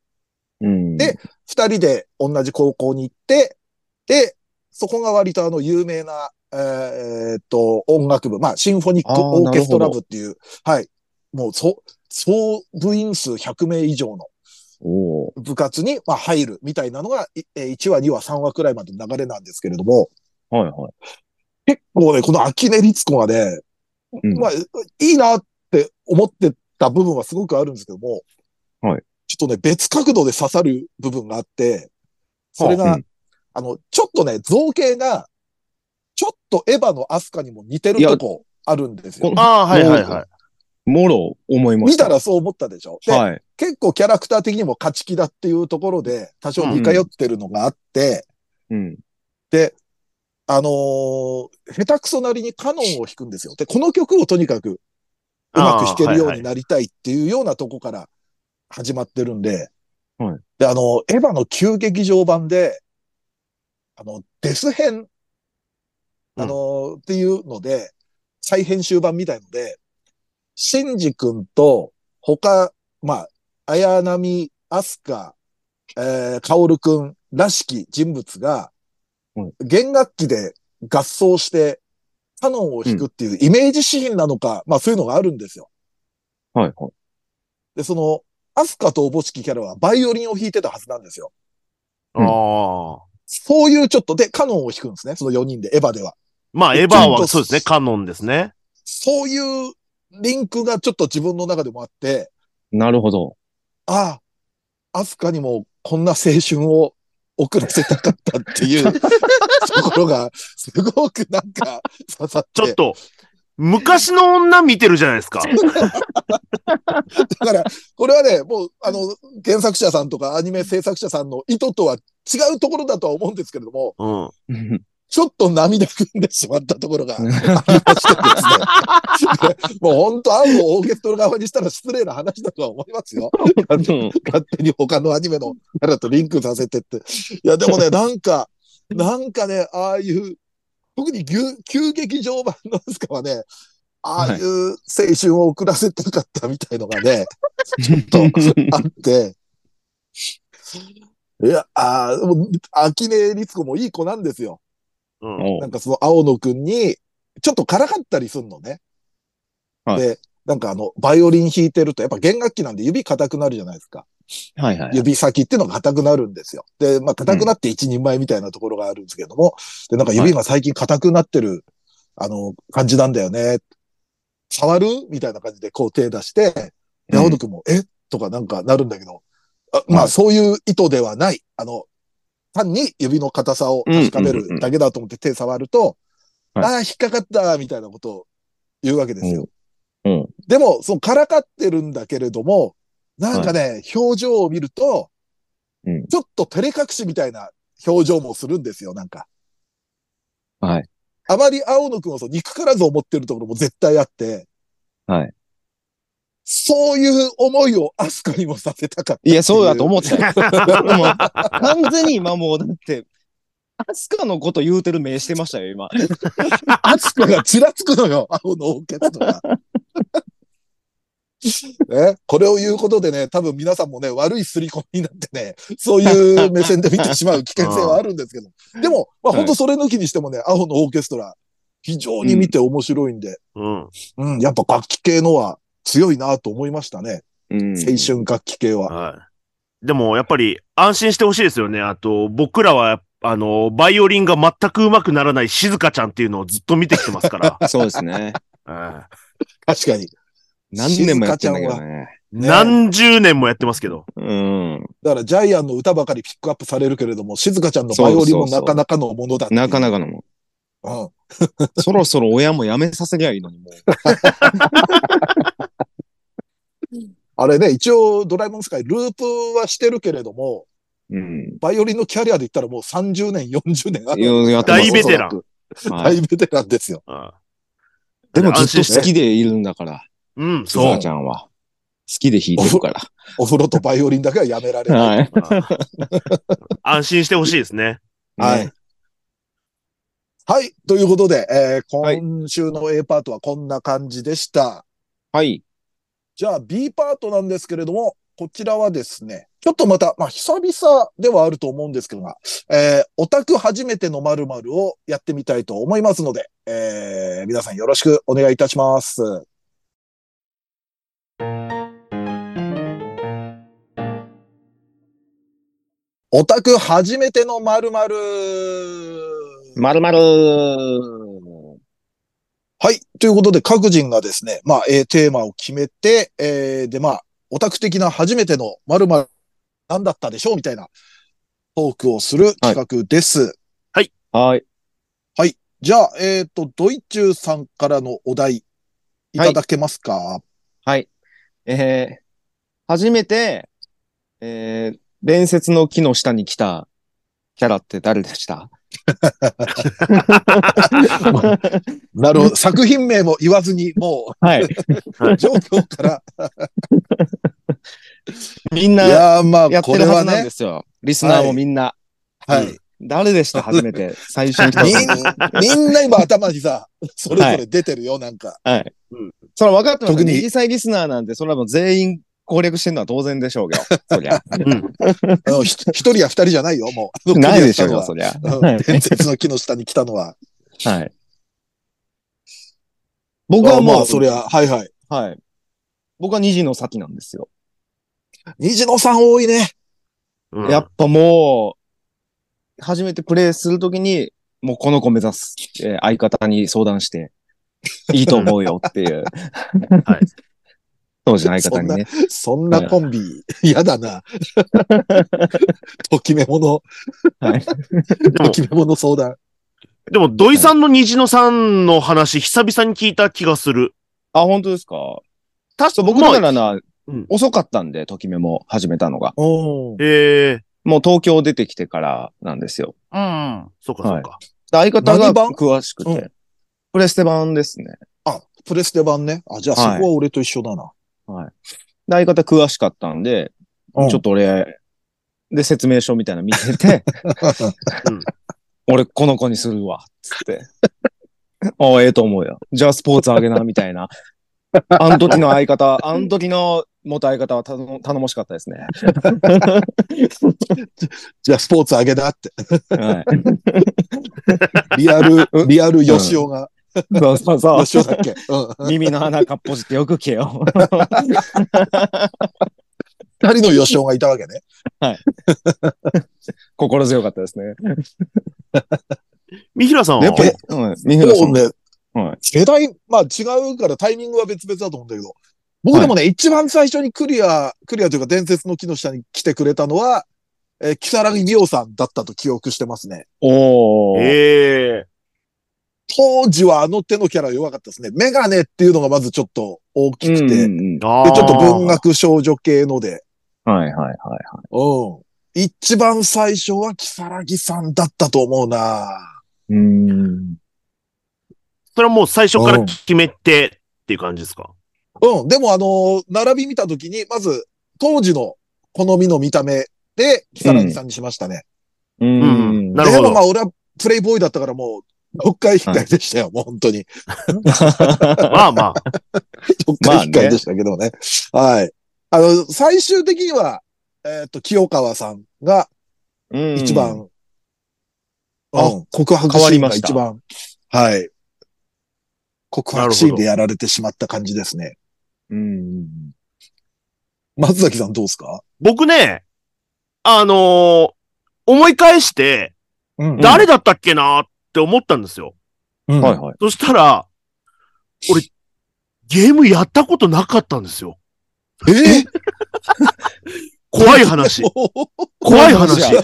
[SPEAKER 3] い。うん。
[SPEAKER 2] で、二人で同じ高校に行って、で、そこが割とあの有名な、えーえーっと、音楽部、まあ、シンフォニックオーケストラ部っていう、はい。もう、そ、総部員数100名以上の部活に、まあ、入るみたいなのが、いえー1話、2話、3話くらいまでの流れなんですけれども、
[SPEAKER 3] はいはい。
[SPEAKER 2] 結構ね、この秋根律子がね、
[SPEAKER 3] うん
[SPEAKER 2] まあ、いいなって思ってた部分はすごくあるんですけども、
[SPEAKER 3] はい。
[SPEAKER 2] ちょっとね、別角度で刺さる部分があって、それが、
[SPEAKER 3] はあうん
[SPEAKER 2] あの、ちょっとね、造形が、ちょっとエヴァのアスカにも似てるとこあるんですよ
[SPEAKER 3] こ。
[SPEAKER 4] ああ、はいはいはい。
[SPEAKER 3] もろ思いました。
[SPEAKER 2] 見たらそう思ったでしょ？で、
[SPEAKER 3] はい。
[SPEAKER 2] 結構キャラクター的にも勝ち気だっていうところで、多少似通ってるのがあって、
[SPEAKER 3] うん。
[SPEAKER 2] で、あのー下手くそなりにカノンを弾くんですよ。で、この曲をとにかくうまく弾けるようになりたいっていうようなとこから始まってるんで、
[SPEAKER 3] はい
[SPEAKER 2] で、あの、エヴァの旧劇場版で、あの、デス編、あの、っていうので、再編集版みたいので、シンジ君と、他、まあ、綾波、アスカ、えー、カオル君らしき人物が
[SPEAKER 3] はい、
[SPEAKER 2] 弦楽器で合奏して、カノンを弾くっていうイメージシーンなのか、まあそういうのがあるんですよ。
[SPEAKER 3] はいはい。
[SPEAKER 2] で、その、アスカとおぼしきキャラはバイオリンを弾いてたはずなんですよ。
[SPEAKER 4] ああ。
[SPEAKER 2] そういうちょっとで、カノンを弾くんですね。その4人で、エヴァでは。
[SPEAKER 4] まあ、エヴァはそうですね、カノンですね。
[SPEAKER 2] そういうリンクがちょっと自分の中でもあって、
[SPEAKER 3] なるほど。
[SPEAKER 2] ああ、アスカにもこんな青春を送らせたかったっていう (laughs) ところが、すごくなんか刺さって。
[SPEAKER 4] ちょっと、昔の女見てるじゃないですか。(laughs)
[SPEAKER 2] だから、これはね、もう、あの、原作者さんとかアニメ制作者さんの意図とは違うところだとは思うんですけれども、
[SPEAKER 4] うん。
[SPEAKER 2] ちょっと涙ぐんでしまったところがありましてですね。(laughs) もう本当、青のオーケストラ側にしたら失礼な話だとは思いますよ。勝手に勝手に他のアニメのキャラとリンクさせてって。いや、でもね、なんか、なんかね、ああいう、特に急急劇場版のスカはね、ああいう青春を送らせたかったみたいのがね、(laughs) ちょっとあって、いや、ああ、もう、秋音律子もいい子なんですよ。
[SPEAKER 4] うん。
[SPEAKER 3] お
[SPEAKER 2] なんかその青野くんに、ちょっとからかったりすんのね。
[SPEAKER 3] はい
[SPEAKER 2] で、なんかあの、バイオリン弾いてると、やっぱ弦楽器なんで指硬くなるじゃないですか。
[SPEAKER 3] はいはい。
[SPEAKER 2] 指先っていうのが硬くなるんですよ。で、まあ硬くなって一人前みたいなところがあるんですけども、で、なんか指が最近硬くなってる、あの、感じなんだよね。触る？みたいな感じでこう手出して、で青野くんも、え？とかなんかなるんだけど、あまあ
[SPEAKER 3] はい。
[SPEAKER 2] そういう意図ではない。あの、単に指の硬さを確かめるだけだと思って手触ると、
[SPEAKER 3] はい
[SPEAKER 2] ああ、引っかかったみたいなことを言うわけですよ。
[SPEAKER 3] うん。うん。
[SPEAKER 2] でも、そのからかってるんだけれども、なんかね、表情を見ると、
[SPEAKER 3] うん
[SPEAKER 2] ちょっと照れ隠しみたいな表情もするんですよ、なんか。
[SPEAKER 3] はい。
[SPEAKER 2] あまり青野くんをそう憎からず思ってるところも絶対あって、
[SPEAKER 3] はい。
[SPEAKER 2] そういう思いをアスカにもさせたかった
[SPEAKER 3] いや、そうだと思ったよ。(laughs)
[SPEAKER 4] う。
[SPEAKER 3] もう完全に今もう、だって、アスカのこと言うてる目してましたよ、今。
[SPEAKER 2] アスカがちらつくのよ、青のオーケストラ。(laughs) ね、これを言うことでね、多分皆さんもね、悪い刷り込みになってね、そういう目線で見てしまう危険性はあるんですけど。でも、まあ
[SPEAKER 3] はい
[SPEAKER 2] 本当それ抜きにしてもね、アホのオーケストラ、非常に見て面白いんで、
[SPEAKER 4] うん。
[SPEAKER 2] うん、やっぱ楽器系のは強いなと思いましたね。
[SPEAKER 3] うん
[SPEAKER 2] 青春楽器系は。
[SPEAKER 4] はい。でも、やっぱり、安心してほしいですよね。あと、僕らは、あの、バイオリンが全く上手くならない静香ちゃんっていうのをずっと見てきてますから。(laughs)
[SPEAKER 3] そうですね。
[SPEAKER 4] は
[SPEAKER 2] 確かに。
[SPEAKER 3] 何年もやってんだけどね。
[SPEAKER 4] い何十年もやってますけど。
[SPEAKER 3] うん。
[SPEAKER 2] だからジャイアンの歌ばかりピックアップされるけれども、静香ちゃんのバイオリンもなかなかのものだ
[SPEAKER 3] なかなかのもん。
[SPEAKER 2] うん。
[SPEAKER 3] そろそろ親も辞めさせりゃいいのに、もう。(laughs)
[SPEAKER 2] あれね、一応ドラえもんスカイループはしてるけれども、
[SPEAKER 3] うん。
[SPEAKER 2] バイオリンのキャリアで言ったらもう30年、40年ある。
[SPEAKER 4] 大ベテラン
[SPEAKER 2] 大ベテランですよ。
[SPEAKER 4] は
[SPEAKER 3] でもずっと好きでいるんだから、
[SPEAKER 4] いうん、
[SPEAKER 3] 鈴
[SPEAKER 4] そう
[SPEAKER 3] 鹿ち。ゃんは。好きで弾いてるから。
[SPEAKER 2] お風呂とバイオリンだけはやめられない。
[SPEAKER 3] はい。(laughs)
[SPEAKER 4] 安心してほしいですね。
[SPEAKER 2] はい
[SPEAKER 3] ね。
[SPEAKER 2] はい。ということで、えー
[SPEAKER 3] はい
[SPEAKER 2] 今週の A パートはこんな感じでした。
[SPEAKER 3] はい。
[SPEAKER 2] じゃあ B パートなんですけれども、こちらはですね、ちょっとまた、まあ久々ではあると思うんですけどが、えーオタク初めての〇〇をやってみたいと思いますので、えー皆さんよろしくお願いいたします。オタク初めての〇〇
[SPEAKER 3] まるまる
[SPEAKER 2] はい。ということで、各人がですね、まあ、えーテーマを決めて、えーで、まあ、オタク的な初めての〇〇何だったでしょうみたいなトークをする企画です。
[SPEAKER 3] はい。
[SPEAKER 2] じゃあ、えっ、と、ドイチューさんからのお題、いただけますか、
[SPEAKER 3] はい。えー、初めて、えー、伝説の木の下に来たキャラって誰でした？(laughs)
[SPEAKER 2] なるほど。作品名も言わずに、も
[SPEAKER 3] はい。
[SPEAKER 2] う、状況から。(laughs)
[SPEAKER 3] みんな
[SPEAKER 2] いやー、まあ、これは
[SPEAKER 3] てるはずなんで
[SPEAKER 2] ね、
[SPEAKER 3] すよ。リスナーもみんな。
[SPEAKER 2] はい。
[SPEAKER 3] 誰でした？初めて。最初に
[SPEAKER 2] み
[SPEAKER 3] の
[SPEAKER 2] ん、みんな今頭にさ、それぞれ出てるよ、なんか。
[SPEAKER 3] はい
[SPEAKER 4] うん。
[SPEAKER 3] それは分かってます
[SPEAKER 2] 特に
[SPEAKER 3] 右サイリスナーなんて、それはもう全員攻略してるのは当然でしょうよ。(laughs) そりゃ。
[SPEAKER 4] うん。
[SPEAKER 2] あのひ一人や二人じゃないよ、もう。
[SPEAKER 3] ないでしょうよ、
[SPEAKER 2] ク
[SPEAKER 3] そりゃ。
[SPEAKER 2] 伝説の木の下に来たのは。
[SPEAKER 3] はい。僕はもう、
[SPEAKER 2] まあ、そりゃ、はいはい。
[SPEAKER 3] はい。僕は虹の先なんですよ。
[SPEAKER 2] 虹野さん多いね。
[SPEAKER 4] うん
[SPEAKER 3] やっぱもう、初めてプレイするときに、もうこの子目指す、えー相方に相談して、いいと思うよっていう。(laughs)
[SPEAKER 4] はい。
[SPEAKER 3] 当時の相方にね。
[SPEAKER 2] そんなコンビ、(laughs) 嫌だな。(laughs) ときめもの、
[SPEAKER 3] はい。
[SPEAKER 2] ときめもの相談。
[SPEAKER 4] でも土井さんの虹野さんの話、久々に聞いた気がする。
[SPEAKER 3] あ、本当ですか？
[SPEAKER 4] 確
[SPEAKER 3] そう、僕ならな、
[SPEAKER 4] うん
[SPEAKER 3] 遅かったんで、ときめも始めたのが。
[SPEAKER 2] お
[SPEAKER 4] ええ
[SPEAKER 3] もう東京出てきてからなんですよ。
[SPEAKER 4] うん。そうか、そうか。
[SPEAKER 3] で相方が詳しくて。
[SPEAKER 2] うん
[SPEAKER 3] プレステ版ですね。
[SPEAKER 2] あ、プレステ版ね。あ、じゃあそこ
[SPEAKER 3] はい
[SPEAKER 2] は俺と一緒だな。
[SPEAKER 3] で相方詳しかったんで、
[SPEAKER 2] うん
[SPEAKER 3] ちょっと俺、で、説明書みたいなの見てて、
[SPEAKER 4] う (laughs) ん
[SPEAKER 3] 俺、この子にするわ、つって。(laughs) ああ、ええと思うよ。じゃあ、スポーツあげな、みたいな。あの時の相方、あの時の元相方は頼も頼もしかったですね。(laughs)
[SPEAKER 2] じゃあスポーツあげだって。
[SPEAKER 3] はい。
[SPEAKER 2] リアル、リアル吉尾が。
[SPEAKER 3] そうそうそう。
[SPEAKER 2] 吉尾だっけ？うん。
[SPEAKER 3] 耳の穴かっぽじってよく聞けよ。
[SPEAKER 2] 二人の吉尾がいたわけね。
[SPEAKER 3] 心強かったですね。(laughs)
[SPEAKER 4] 三平さんは？
[SPEAKER 3] やっぱり、うん、三浦さ。
[SPEAKER 2] んね、
[SPEAKER 3] はい。
[SPEAKER 2] 世代、まあ違うからタイミングは別々だと思うんだけど、僕でもね、一番最初にクリア、クリアというか伝説の木の下に来てくれたのは、えー、木更木美桜さんだったと記憶してますね。
[SPEAKER 3] おー。
[SPEAKER 4] ええ
[SPEAKER 2] 当時はあの手のキャラ弱かったですね。メガネっていうのがまずちょっと大きくて、で、
[SPEAKER 3] うんうん
[SPEAKER 4] ああ。
[SPEAKER 2] ちょっと文学少女系ので、
[SPEAKER 3] はいはいはいはい。
[SPEAKER 2] うん。一番最初は木更木さんだったと思うな
[SPEAKER 3] うん。
[SPEAKER 4] それはもう最初から決めてっていう感じですか？
[SPEAKER 2] うん。でもあのー並び見たときに、まず、当時の好みの見た目で、木更木さんにしましたね。
[SPEAKER 3] うん。
[SPEAKER 4] なるほど
[SPEAKER 2] でもまあ俺はプレイボーイだったからもう、読解控えでしたよ、もう本当に。(laughs)
[SPEAKER 4] まあまあ。
[SPEAKER 2] 読解控えでしたけどね。はい。あの、最終的には、えっ、と、清川さんが
[SPEAKER 3] うん
[SPEAKER 2] 一番、
[SPEAKER 3] あ
[SPEAKER 2] うん告白シーンが一番、はい。告白シーンでやられてしまった感じですね。
[SPEAKER 3] うん。
[SPEAKER 2] 松崎さんどうですか？
[SPEAKER 4] 僕ね、あのー思い返して、
[SPEAKER 2] うん
[SPEAKER 4] 誰だったっけなって思ったんですよ。
[SPEAKER 2] うん
[SPEAKER 3] はいはい。
[SPEAKER 4] そしたら、俺、ゲームやったことなかったんですよ。
[SPEAKER 2] え？(laughs) (laughs)
[SPEAKER 4] 怖い話。怖い話。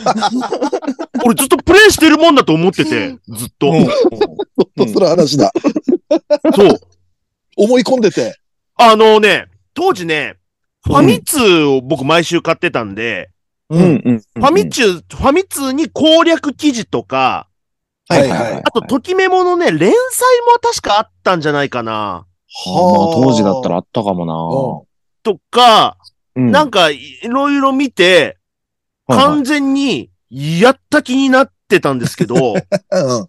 [SPEAKER 4] (laughs) 俺ずっとプレイしてるもんだと思ってて、ずっと。
[SPEAKER 3] うん
[SPEAKER 2] とする話だ。
[SPEAKER 4] そう。
[SPEAKER 2] 思い込んでて。
[SPEAKER 4] あのね、当時ね、ファミ通を僕毎週買ってたんで、
[SPEAKER 2] う。
[SPEAKER 3] うんんうん。
[SPEAKER 4] ファミ通、ファミ通に攻略記事とか、
[SPEAKER 3] はいはいはい。
[SPEAKER 4] あと、ときメモのね、連載も確かあったんじゃないかな。
[SPEAKER 3] あまあ当時だったらあったかも
[SPEAKER 4] とか、
[SPEAKER 3] な。うん
[SPEAKER 4] なんか、いろいろ見て、完全に、やった気になってたんですけど、(laughs)
[SPEAKER 2] うん。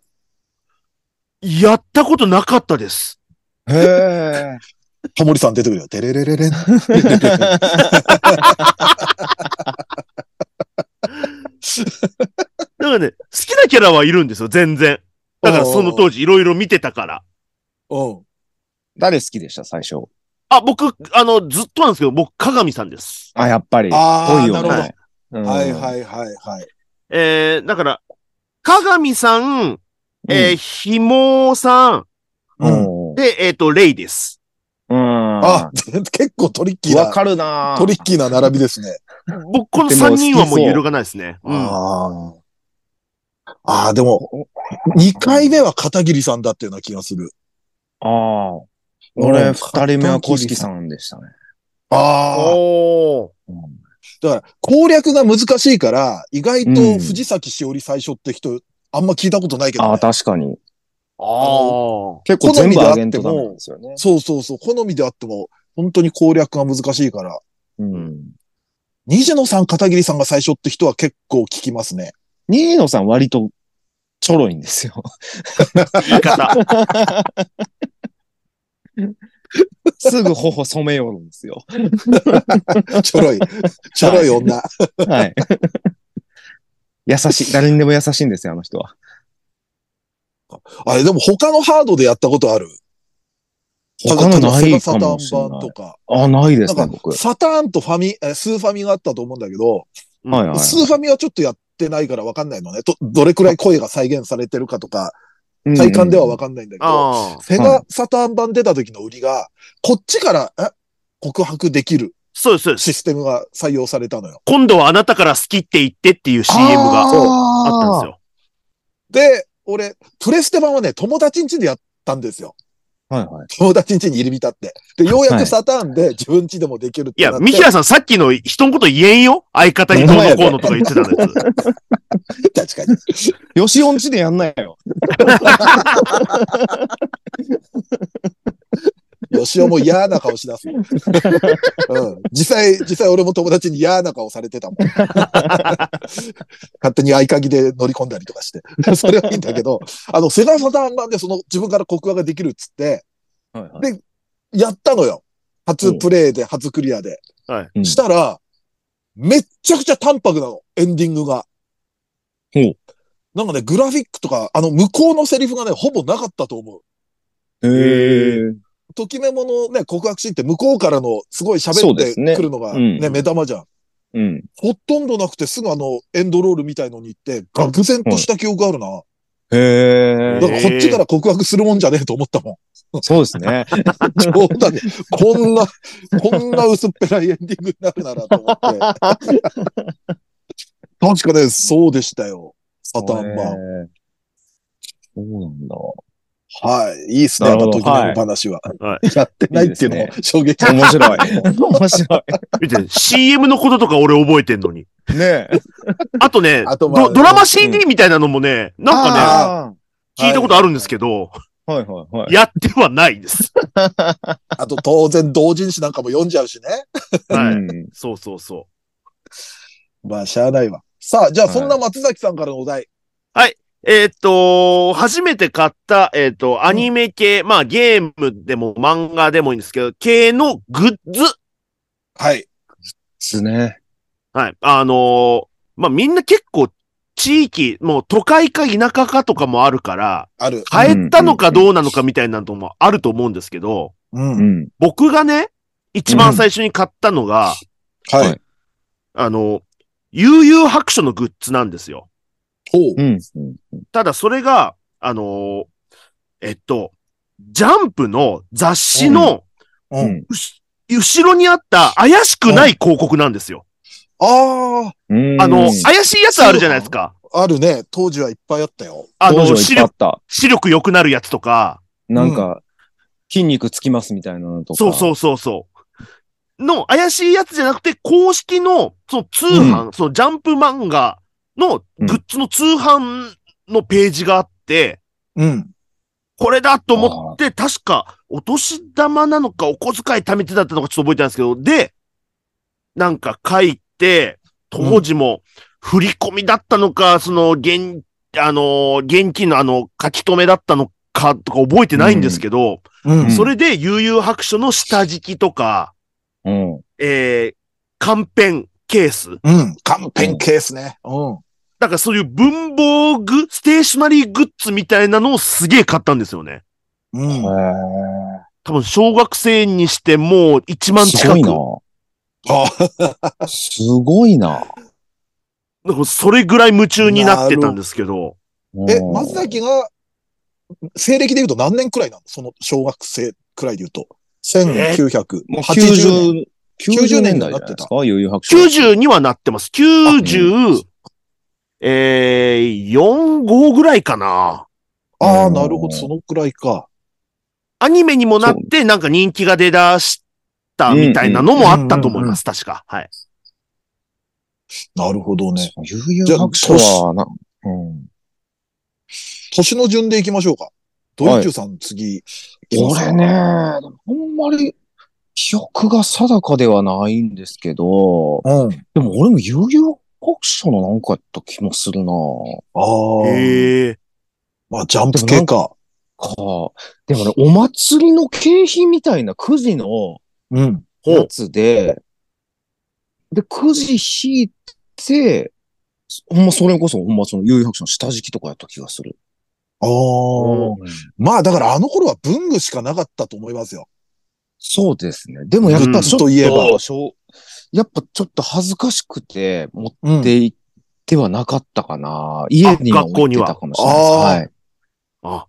[SPEAKER 4] やったことなかったです。
[SPEAKER 3] へえ。(laughs)
[SPEAKER 2] タモリさん出てくるよ。テレレレレン。(laughs) (laughs)
[SPEAKER 4] だからね、好きなキャラはいるんですよ、全然。だからその当時いろいろ見てたから。
[SPEAKER 2] うん。
[SPEAKER 3] 誰好きでした、最初？
[SPEAKER 4] あ、僕、あの、ずっとなんですけど、僕、鏡さんです。
[SPEAKER 3] あ、やっぱり。
[SPEAKER 2] あー
[SPEAKER 3] 多いよ
[SPEAKER 2] なるほど
[SPEAKER 3] ね。うん
[SPEAKER 2] はいはいはいはい。
[SPEAKER 4] えー、だから、鏡さん、えー、
[SPEAKER 3] うん
[SPEAKER 4] ひもさん、
[SPEAKER 2] うん。
[SPEAKER 3] うん。
[SPEAKER 4] で、えっ、と、レイです。
[SPEAKER 3] うん。
[SPEAKER 2] あ、(laughs) 結構トリッキーな、
[SPEAKER 3] わかるな
[SPEAKER 2] トリッキーな並びですね。
[SPEAKER 4] 僕、この
[SPEAKER 3] でも
[SPEAKER 4] 3人はもう揺るがないですね。うん。
[SPEAKER 2] ああ。でも、2回目は片桐さんだったような気がする。
[SPEAKER 3] ああ。
[SPEAKER 2] うん
[SPEAKER 3] 俺、二人目は小敷さんでしたね。
[SPEAKER 2] ああ。
[SPEAKER 4] おー。
[SPEAKER 3] うん
[SPEAKER 2] だから、攻略が難しいから、意外と藤崎しおり最初って人、あんま聞いたことないけど、ね
[SPEAKER 3] ああ、確かに。
[SPEAKER 4] ああ。
[SPEAKER 3] 結構全部アゲントダメなんですよね。
[SPEAKER 2] そうそうそう、好みであっても、本当に攻略が難しいから、
[SPEAKER 3] うん。
[SPEAKER 2] 虹野さん、片桐さんが最初って人は結構聞きますね。
[SPEAKER 3] 新野さん割とちょろいんですよ。
[SPEAKER 4] 言い方。(laughs)
[SPEAKER 3] すぐ頬染めよるんですよ。
[SPEAKER 2] ちょろい、ちょろい女。
[SPEAKER 3] はい。優しい。誰にでも優しいんですよ、あの人は。
[SPEAKER 2] あれ、でも他のハードでやったことある？
[SPEAKER 3] 他のないか
[SPEAKER 2] サターン
[SPEAKER 3] もしれない。
[SPEAKER 2] 版とか。
[SPEAKER 3] あ、ないですね、
[SPEAKER 2] なんか
[SPEAKER 3] 僕。、
[SPEAKER 2] サターンとファミ、えスーファミがあったと思うんだけど、
[SPEAKER 3] はいはい。
[SPEAKER 2] スーファミはちょっとやってないからわかんないのね。ど、どれくらい声が再現されてるかとか、体感ではわかんないんだけど。セ
[SPEAKER 3] は
[SPEAKER 2] ガサターン版出た時の売りが、こっちから、え告白できる
[SPEAKER 4] そうです、そうです。
[SPEAKER 2] システムが採用されたのよ。
[SPEAKER 4] 今度はあなたから好きって言ってっていう CM があったんですよ。
[SPEAKER 2] で、俺、プレステ版はね、友達ん家でやったんですよ。
[SPEAKER 3] はいはい。
[SPEAKER 2] 友達ん家に入り浸って。で、ようや
[SPEAKER 3] はい
[SPEAKER 2] くサターンで自分家でもできるって
[SPEAKER 4] いや、
[SPEAKER 2] なって。
[SPEAKER 4] ミキラさんさっきの人のこと言えんよ相方にどうのこうのとか言ってたんです。(laughs)
[SPEAKER 2] 確かに。
[SPEAKER 3] よしおんちでやんないよ。(laughs)
[SPEAKER 2] 吉尾も嫌な顔しだす。(laughs) うん。実際、実際俺も友達に嫌な顔されてたもん。勝手に合鍵で乗り込んだりとかして。(laughs) それはいいんだけど、あの、セガサターン版でその自分から告白ができるっつって、
[SPEAKER 3] はいはい
[SPEAKER 2] でやったのよ。初プレイで、初クリアで。
[SPEAKER 3] うん
[SPEAKER 2] したら、めっちゃくちゃ淡白なの、エンディングが。
[SPEAKER 3] ほう
[SPEAKER 2] なんかね、グラフィックとか、あの、向こうのセリフがね、ほぼなかったと思う。
[SPEAKER 3] へえ。
[SPEAKER 2] ときめものね、告白シーンって向こうからのすごい
[SPEAKER 3] そ
[SPEAKER 2] 喋ってくるのが
[SPEAKER 3] うん
[SPEAKER 2] ね、目玉じゃん。
[SPEAKER 3] うん。
[SPEAKER 2] ほとんどなくてすぐあの、エンドロールみたいのに行って、愕然とした記憶があるな。
[SPEAKER 3] へえ。
[SPEAKER 2] だからこっちから告白するもんじゃねえと思ったもん。
[SPEAKER 3] そうですね。(laughs)
[SPEAKER 2] 冗談で、こんな、こんな薄っぺらいエンディングになるならと思って。確かね、そうでしたよ。サターン版。
[SPEAKER 3] そうなんだ。
[SPEAKER 2] はい。いいっすね、やっぱ
[SPEAKER 3] なるほど
[SPEAKER 2] ときめも話は。
[SPEAKER 4] は
[SPEAKER 2] やってないっていうのも衝撃。
[SPEAKER 3] 面白い。面白
[SPEAKER 4] 見て、CM のこととか俺覚えてんのに。
[SPEAKER 3] い。ねえ。
[SPEAKER 4] あとね、
[SPEAKER 2] あとまあ
[SPEAKER 4] ドドラマ CD みたいなのもね、なんかね、
[SPEAKER 3] あ
[SPEAKER 4] 聞いたことあるんですけど、
[SPEAKER 3] ーはいはいはい。
[SPEAKER 4] やってはないです。
[SPEAKER 2] あと当然同人誌なんかも読んじゃうしね。
[SPEAKER 4] はい。
[SPEAKER 3] うん
[SPEAKER 4] そうそうそ
[SPEAKER 2] まあ、しゃあないわ。さあ、じゃあ
[SPEAKER 3] はい
[SPEAKER 2] そんな松崎さんからのお題。
[SPEAKER 4] う。えっ、と、初めて買った、えっ、と、アニメ系、まあゲームでも漫画でもいいんですけど、系のグッズ。
[SPEAKER 2] はい。
[SPEAKER 3] ですね。
[SPEAKER 4] はい。あのーまあみんな結構地域、もう都会か田舎かとかもあるから、
[SPEAKER 2] ある。
[SPEAKER 4] 変えたのかどうなのかみたいなのもあると思うんですけど、
[SPEAKER 2] うん。
[SPEAKER 3] うん。
[SPEAKER 4] 僕がね、一番最初に買ったのが、
[SPEAKER 2] はい。
[SPEAKER 4] あの、悠々白書のグッズなんですよ。
[SPEAKER 2] ほう。
[SPEAKER 3] うん。
[SPEAKER 4] ただそれが、あのーえっと、ジャンプの雑誌の
[SPEAKER 2] う。
[SPEAKER 3] うん
[SPEAKER 4] 後ろにあった怪しくない広告なんですよ。
[SPEAKER 2] あ
[SPEAKER 3] うん
[SPEAKER 4] あの、怪しいやつあるじゃないですか。
[SPEAKER 2] あ、あるね。当時はいっぱいあったよ。
[SPEAKER 4] あの、
[SPEAKER 3] 当時はいっ
[SPEAKER 4] 視力、
[SPEAKER 3] ぱいあった。
[SPEAKER 4] 視力良くなるやつとか、
[SPEAKER 3] なんか、筋肉つきますみたいなのとか。
[SPEAKER 4] そうそうそうそう。の怪しいやつじゃなくて、公式の、その通販、そのジャンプ漫画のグッズの通販のページがあって、
[SPEAKER 2] うん。
[SPEAKER 4] これだと思って、確か、お年玉なのか、お小遣い貯めてだったのかちょっと覚えてないんですけど、で、なんか書いて、当時も、振り込みだったのか、その、現、あの、現金のあの、書き留めだったのか、とか覚えてないんですけど、
[SPEAKER 2] うん。
[SPEAKER 4] それで、悠々白書の下敷きとか、
[SPEAKER 3] うん。
[SPEAKER 4] えー、カンペンケース。
[SPEAKER 2] うん。カンペンケースね。うん。
[SPEAKER 4] だからそういう文房具、ステーショナリーグッズみたいなのをすげえ買ったんですよね。
[SPEAKER 2] うん。
[SPEAKER 3] へ
[SPEAKER 4] 多分小学生にしてもう1万近く。
[SPEAKER 3] ごいな。
[SPEAKER 2] あ、
[SPEAKER 3] すごいな。
[SPEAKER 4] だからそれぐらい夢中になってたんですけど。
[SPEAKER 2] え、
[SPEAKER 3] うん
[SPEAKER 2] 松崎が、西暦で言うと何年くらいなの？その小学生くらいで言うと。1980
[SPEAKER 3] もう
[SPEAKER 2] 年。
[SPEAKER 3] 90、90年代じゃないですか？悠々白書。
[SPEAKER 4] 90にはなってます。90、えー、4、5ぐらいかな。
[SPEAKER 2] ああ、
[SPEAKER 3] うん
[SPEAKER 2] なるほど。そのくらいか。
[SPEAKER 4] アニメにもなって、なんか人気が出だしたみたいなのもあったと思います。確か。はい。
[SPEAKER 2] なるほどね。
[SPEAKER 3] 悠々白書はな、うん。
[SPEAKER 2] 年の順で行きましょうか。ドイチューさん次。
[SPEAKER 3] 俺ね、あんまり記憶が定かではないんですけど、
[SPEAKER 2] うん。
[SPEAKER 3] でも俺も悠々白書のなんかやった気もするな
[SPEAKER 2] ああ。
[SPEAKER 4] へえ。
[SPEAKER 2] まあ、ジャンプ系か。
[SPEAKER 3] か。でもね、お祭りの景品みたいなくじの
[SPEAKER 2] うん。
[SPEAKER 3] やつで、で、くじ引いて、ほんまそれこそ、ほんまその悠々白書の下敷きとかやった気がする。
[SPEAKER 2] ああ。まあ、だからあの頃は文具しかなかったと思いますよ。
[SPEAKER 3] そうですね。でもやっぱちょっと、
[SPEAKER 2] うんといえば
[SPEAKER 3] やっぱちょっと恥ずかしくて持
[SPEAKER 2] うん
[SPEAKER 3] って行ってはなかったかな。家には置いてたかもしれないです。
[SPEAKER 2] あ学校には
[SPEAKER 3] はい。
[SPEAKER 4] あ、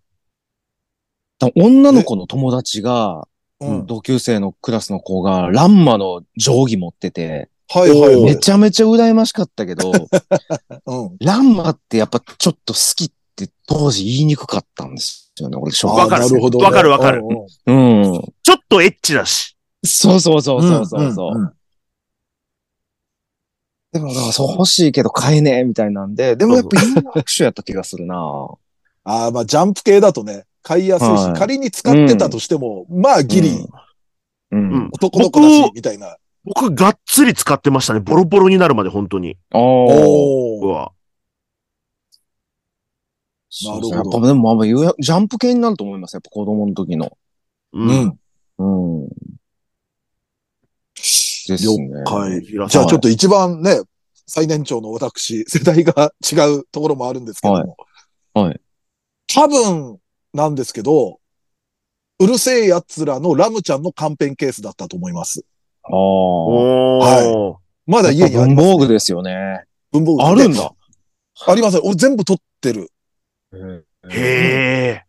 [SPEAKER 3] だから女の子の友達が、
[SPEAKER 2] うん。
[SPEAKER 3] 同級生のクラスの子が、ランマの定規持ってて、
[SPEAKER 2] はいはいはい。
[SPEAKER 3] めちゃめちゃ羨ましかったけど、(laughs)
[SPEAKER 2] うん。
[SPEAKER 3] ランマってやっぱちょっと好きって当時言いにくかったんですよね、俺、小
[SPEAKER 4] わかる。わかるわかる
[SPEAKER 2] うんうん
[SPEAKER 3] うん。
[SPEAKER 4] ちょっとエッチだし。
[SPEAKER 3] そうそうそうそうそうそう。
[SPEAKER 2] んん
[SPEAKER 3] でも、そう欲しいけど買えねえみたいなんで、でもやっぱ有楽手やった気がするな (laughs)
[SPEAKER 2] ああ、まあ、ジャンプ系だとね、買いやすいし、
[SPEAKER 3] はい
[SPEAKER 2] 仮に使ってたとしても、まあ、ギリ、
[SPEAKER 3] うん。
[SPEAKER 4] うん
[SPEAKER 2] 男の子だし、みたいな。
[SPEAKER 4] 僕、がっつり使ってましたね。ボロボロになるまで、本当に。
[SPEAKER 3] ああ。
[SPEAKER 2] おー。
[SPEAKER 4] うわ。
[SPEAKER 2] なるほど
[SPEAKER 3] やっぱでも、まあ有楽ジャンプ系になると思います。やっぱ子供の時の。
[SPEAKER 4] う。
[SPEAKER 2] うんん。
[SPEAKER 3] うん。ですね。
[SPEAKER 2] 了解。じゃあちょっと一番ね、最年長の私、世代が違うところもあるんですけども。
[SPEAKER 3] はいはい
[SPEAKER 2] 多分なんですけど、うるせえ奴らのラムちゃんのカンペンケースだったと思います。
[SPEAKER 3] ああ。
[SPEAKER 4] おー。
[SPEAKER 2] まだ家にあり
[SPEAKER 3] 文
[SPEAKER 2] ます、
[SPEAKER 3] 房具ですよね。
[SPEAKER 2] 文房具
[SPEAKER 3] あるんだ。
[SPEAKER 2] あります。俺全部取ってる。
[SPEAKER 4] へえ。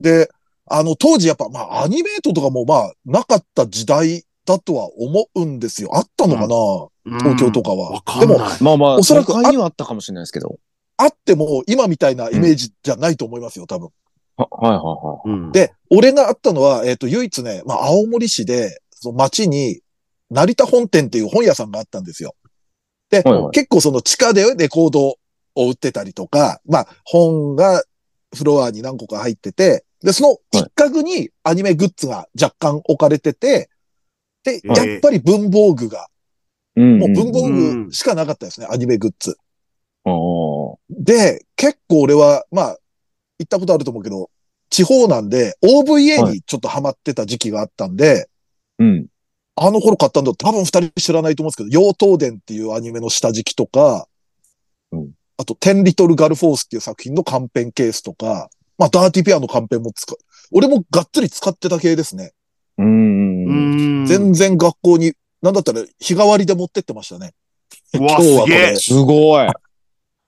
[SPEAKER 2] で、あの、当時やっぱ、まあ、アニメートとかもまあ、なかった時代だとは思うんですよ。あったのかな、東京とかは。でも。
[SPEAKER 3] まあまあ、
[SPEAKER 2] おそらく
[SPEAKER 3] 都会にはあったかもしれないですけど。
[SPEAKER 2] あっても今みたいなイメージじゃないと思いますよ、多分。
[SPEAKER 3] ははいはいは
[SPEAKER 4] うん。
[SPEAKER 2] で、俺があったのは、えっ、と、唯一ね、まあ、青森市で、その町に、成田本店っていう本屋さんがあったんですよ。で、
[SPEAKER 3] はいはい
[SPEAKER 2] 結構その地下でレコードを売ってたりとか、まあ、本がフロアに何個か入ってて、で、その一角にアニメグッズが若干置かれてて、で、やっぱり文房具が、
[SPEAKER 3] い。うん
[SPEAKER 2] もう文房
[SPEAKER 4] うん
[SPEAKER 2] 具しかなかったですね、アニメグッズ。
[SPEAKER 3] ああ。
[SPEAKER 2] で、結構俺は、まあ、行ったことあると思うけど、地方なんで、OVA にちょっとハマってた時期があったんで、
[SPEAKER 3] うん。
[SPEAKER 2] あの頃買ったんだ多分二人知らないと思うんですけど、妖刀伝っていうアニメの下敷きとか、
[SPEAKER 3] うん
[SPEAKER 2] あと、テンリトルガルフォースっていう作品のカンペンケースとか、まあ、ダーティペアのカンペンも使う。俺もがっつり使ってた系ですね。
[SPEAKER 3] う。
[SPEAKER 4] うんん。
[SPEAKER 2] 全然学校に、なんだったら日替わりで持ってってましたね。
[SPEAKER 4] うわ、
[SPEAKER 2] 今日はこれ
[SPEAKER 4] す
[SPEAKER 3] ごい。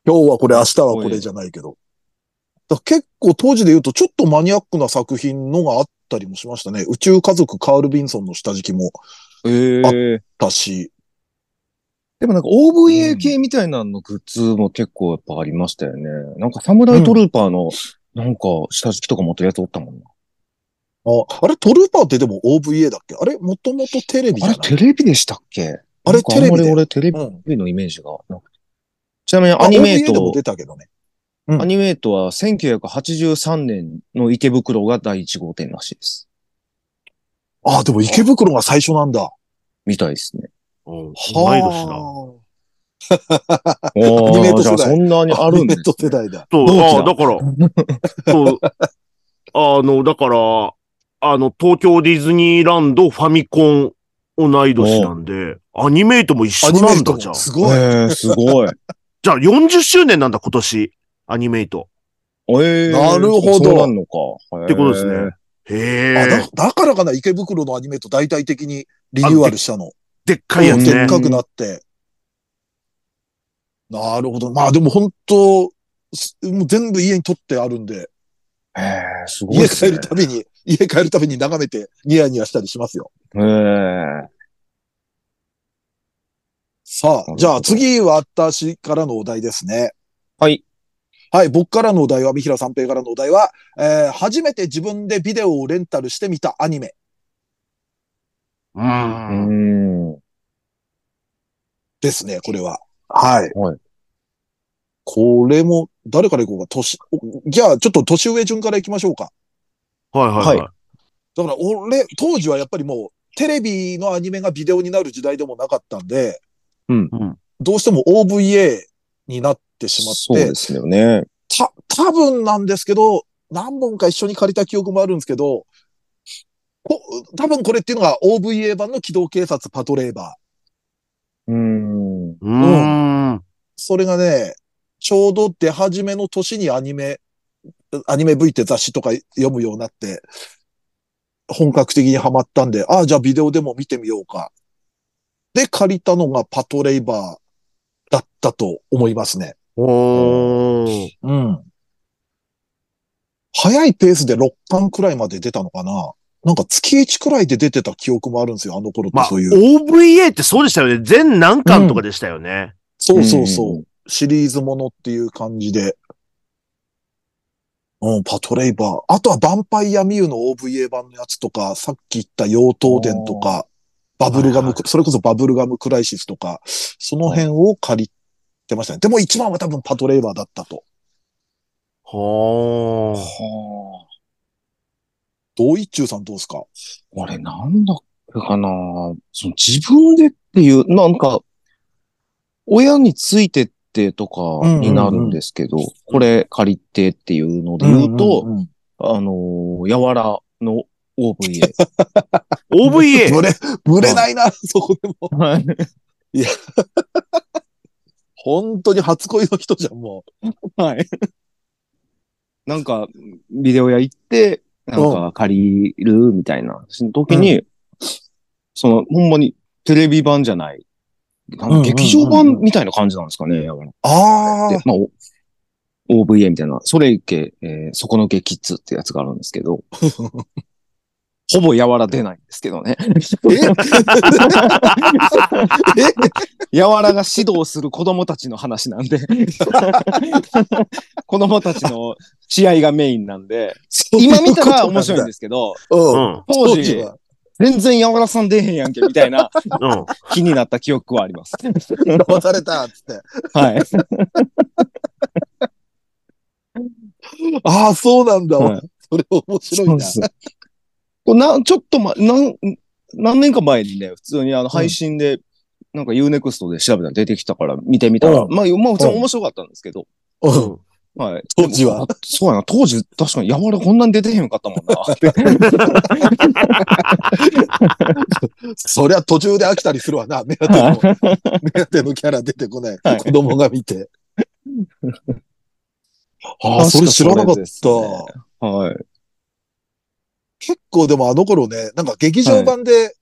[SPEAKER 2] 今日はこれ、明日はこれじゃないけど。だ結構当時で言うとちょっとマニアックな作品のがあったりもしましたね。宇宙家族カール・ビンソンの下敷きも
[SPEAKER 3] ええ
[SPEAKER 2] だし。
[SPEAKER 3] でもなんか OVA 系みたいなのグッズも結構やっぱありましたよね。なんかサムライトルーパーのなんか下敷きとか持ってるやつおったもんな。
[SPEAKER 2] あ、あれトルーパーってでも OVA だっけ？あれもともとテレビじ
[SPEAKER 3] あれテレビでしたっけ？
[SPEAKER 2] あれ
[SPEAKER 3] なんかあんまり
[SPEAKER 2] テレビで
[SPEAKER 3] 俺テレ
[SPEAKER 2] うん。
[SPEAKER 3] ビのイメージがなくて。ちなみに
[SPEAKER 2] あ
[SPEAKER 3] アニメー
[SPEAKER 2] OVA でも
[SPEAKER 3] ト、
[SPEAKER 2] 出たけどね。うん
[SPEAKER 3] アニメートは1983年の池袋が第1号店らしいです。
[SPEAKER 2] あ、でも池袋が最初なんだ。
[SPEAKER 3] みたいですね。
[SPEAKER 4] うん。同い年だ。
[SPEAKER 2] は (laughs)
[SPEAKER 3] お
[SPEAKER 2] アニメート世代
[SPEAKER 3] じゃあそんなに
[SPEAKER 2] あ。
[SPEAKER 3] あるんです、
[SPEAKER 2] アニメート世代だ。
[SPEAKER 4] そう、
[SPEAKER 3] 同期だ
[SPEAKER 4] ああ、だから、そう、あの、だから、あの、東京ディズニーランドファミコン同い年なんで、アニメートも一緒なんだ、じゃあ。
[SPEAKER 2] もすごい。
[SPEAKER 3] えー、すごい。(laughs)
[SPEAKER 4] じゃあ40周年なんだ、今年。アニメート。
[SPEAKER 3] えー、
[SPEAKER 2] なるほど
[SPEAKER 3] そうなんのか。
[SPEAKER 4] ってことですね。へえ
[SPEAKER 2] あだ。だからかな、池袋のアニメート大々的にリニューアルしたの。
[SPEAKER 4] でっかいやつね
[SPEAKER 2] でっ。かくなって。なるほど。まあでも本当、すもう全部家に取ってあるんで、
[SPEAKER 3] へえー、すごい
[SPEAKER 2] 家帰。るたびに、家帰るたびに眺めてニヤニヤしたりしますよ。
[SPEAKER 3] へえ。
[SPEAKER 2] さあ、じゃあ次は私からのお題ですね。
[SPEAKER 3] はい。
[SPEAKER 2] はい、僕からのお題は、三平三平からのお題は、えー初めて自分でビデオをレンタルしてみたアニメ
[SPEAKER 4] う。
[SPEAKER 3] うんん。
[SPEAKER 2] ですね、これは。はい。
[SPEAKER 3] はい
[SPEAKER 2] これも、誰から行こうか。年、おじゃあ、ちょっと年上順から行きましょうか。
[SPEAKER 4] はいはいはい。
[SPEAKER 2] だから、俺、当時はやっぱりもう、テレビのアニメがビデオになる時代でもなかったんで、
[SPEAKER 3] うん
[SPEAKER 4] うん
[SPEAKER 2] どうしても OVA になってしまって
[SPEAKER 3] そうで、すよね。
[SPEAKER 2] た、多分なんですけど、何本か一緒に借りた記憶もあるんですけど、こ多分これっていうのが OVA 版の機動警察パトレーバー。
[SPEAKER 3] うん。
[SPEAKER 4] うーん。
[SPEAKER 2] それがね、ちょうど出始めの年にアニメ、アニメ V って雑誌とか読むようになって、本格的にハマったんで、ああ、じゃあビデオでも見てみようか。で、借りたのがパトレイバーだったと思いますね。
[SPEAKER 4] おー。
[SPEAKER 2] うん。早いペースで6巻くらいまで出たのかななんか月1くらいで出てた記憶もあるんですよ、あの頃って
[SPEAKER 4] まあ、
[SPEAKER 2] そういう。
[SPEAKER 4] OVA ってそうでしたよね。全何巻とかでしたよね。
[SPEAKER 2] そうそうそう。シリーズものっていう感じで。うん、パトレイバー。あとはヴァンパイアミューの OVA 版のやつとか、さっき言った妖刀伝とか、バブルガム、
[SPEAKER 4] はい
[SPEAKER 2] それこそバブルガムクライシスとか、その辺を借りてましたね。でも一番は多分パトレイバーだったと。
[SPEAKER 4] はあ。
[SPEAKER 3] は
[SPEAKER 2] 同一中さんどうですか？
[SPEAKER 3] あ。あれ、なんだっけかな。その自分でっていう、なんか、親についてってとかになるんですけど、これ借りてっていうので言うと、
[SPEAKER 2] んんん
[SPEAKER 3] あのー、やわらの OVA。(laughs)
[SPEAKER 4] OVA!
[SPEAKER 2] ぶれ、ぶれないな、そこでも。
[SPEAKER 3] はい。
[SPEAKER 2] 本当に初恋の人じゃん、も
[SPEAKER 3] はい。なんか、ビデオ屋行って、なんか借りるみたいな、その時に、その、ほんまにテレビ版じゃない、劇場版みたいな感じなんですかね。
[SPEAKER 2] ああ、
[SPEAKER 3] でまあ、お OVA みたいな、それいけ、えーそこのゲキッズってやつがあるんですけど、(laughs) ほぼやわら出ないんですけどね。やわ (laughs) らが指導する子供たちの話なんで、(laughs) 子供たちの試合がメインなんで、今見たら面白いんですすけど、
[SPEAKER 2] うん。
[SPEAKER 4] うん。
[SPEAKER 3] 当時。全然やわらさん出へんやんけ、みたいな (laughs)
[SPEAKER 4] うん。
[SPEAKER 3] 気になった記憶はあります。
[SPEAKER 2] 騙された、つって。
[SPEAKER 3] はい。(laughs)
[SPEAKER 2] ああ、そうなんだ。
[SPEAKER 3] はい
[SPEAKER 2] それ面白いな。
[SPEAKER 3] そうですこれな、ちょっとま、なん、何年か前にね、普通にあの配信で、なんか Unext で調べたら出てきたから見てみたら、
[SPEAKER 2] うん
[SPEAKER 3] まあ、まあ、普通に面白かったんですけど、
[SPEAKER 2] うん。
[SPEAKER 3] はい。
[SPEAKER 2] 当時は？
[SPEAKER 3] そうやな、当時、確かに、やわらこんなん出てへんかったもんな。(laughs) (laughs)
[SPEAKER 2] そりゃ途中で飽きたりするわな。目当ての、目当てのキャラ出てこない。
[SPEAKER 3] はい
[SPEAKER 2] 子供が見て。ああ、それ知らなかった。
[SPEAKER 3] はい。
[SPEAKER 2] 結構でもあの頃ね、なんか劇場版で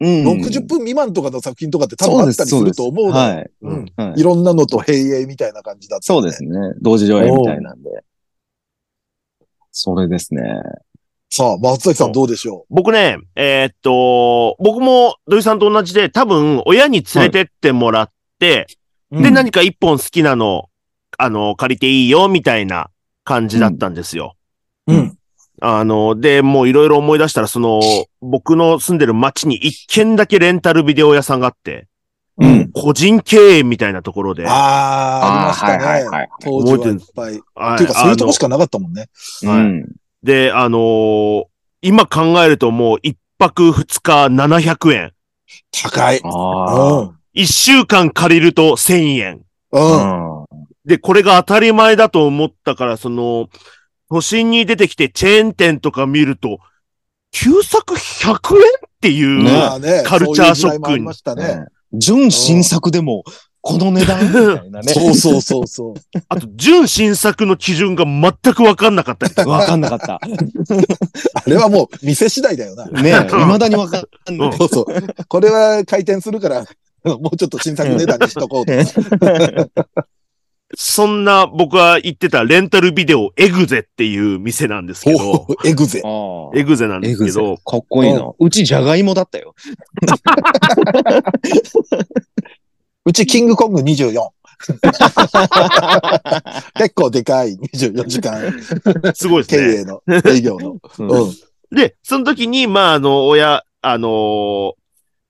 [SPEAKER 3] うん
[SPEAKER 2] 60分未満とかの作品とかって多分あったりすると思うのよ
[SPEAKER 3] はい。い
[SPEAKER 2] いろんなのと並映みたいな感じだった、
[SPEAKER 3] そうですね。同時上映みたいなんで。それですね。
[SPEAKER 2] さあ、松崎さんどうでしょ
[SPEAKER 4] 僕ね、えーっと、僕も土井さんと同じで、多分親に連れてってもらって、
[SPEAKER 2] う
[SPEAKER 4] で、何か一本好きなの、あの、借りていいよ、みたいな感じだったんですよ。
[SPEAKER 2] うん。
[SPEAKER 4] あの、で、もういろいろ思い出したら、その、僕の住んでる町に一軒だけレンタルビデオ屋さんがあって、
[SPEAKER 2] うん。
[SPEAKER 4] 個人経営みたいなところで、
[SPEAKER 2] ああ、ありましたね。
[SPEAKER 3] はいはいはい
[SPEAKER 2] 当時はいっぱい。
[SPEAKER 4] はい
[SPEAKER 2] っていうか、そういうとこし
[SPEAKER 4] か。
[SPEAKER 2] かなかったもんね。
[SPEAKER 4] はい
[SPEAKER 3] うん
[SPEAKER 4] で、あのー今考えるともう一泊二日700円。
[SPEAKER 2] 高い。
[SPEAKER 4] 一週間借りると1000円。
[SPEAKER 2] うん。
[SPEAKER 3] あ。
[SPEAKER 4] で、これが当たり前だと思ったから、その、都心に出てきてチェーン店とか見ると、旧作100円っていう、カルチャーショックに。
[SPEAKER 2] ね。
[SPEAKER 3] 純新作でも、この値段みたいなね。(laughs)
[SPEAKER 2] そうそうそうそう。
[SPEAKER 4] あと、純新作の基準が全くわかんなかったりとか。
[SPEAKER 3] わかんなかった。(laughs)
[SPEAKER 2] あれはもう店次第だよな。
[SPEAKER 3] ねえ、未だにわかんない。
[SPEAKER 2] そうそう。これは回転するから、もうちょっと新作値段にしとこうと。
[SPEAKER 4] そんな僕は言ってたレンタルビデオエグゼっていう店なんですけど、
[SPEAKER 2] おエグゼ。
[SPEAKER 3] あ
[SPEAKER 4] エグゼなんですけど、。
[SPEAKER 3] かっこいいな。うちじゃがいもだったよ。(laughs)
[SPEAKER 2] うちキングコング24。(laughs) 結構でかい24時間
[SPEAKER 4] すごい
[SPEAKER 2] 経
[SPEAKER 4] ですね。
[SPEAKER 2] 営の営業の。うん。
[SPEAKER 4] で、その時に、まあ、あの、親、あのー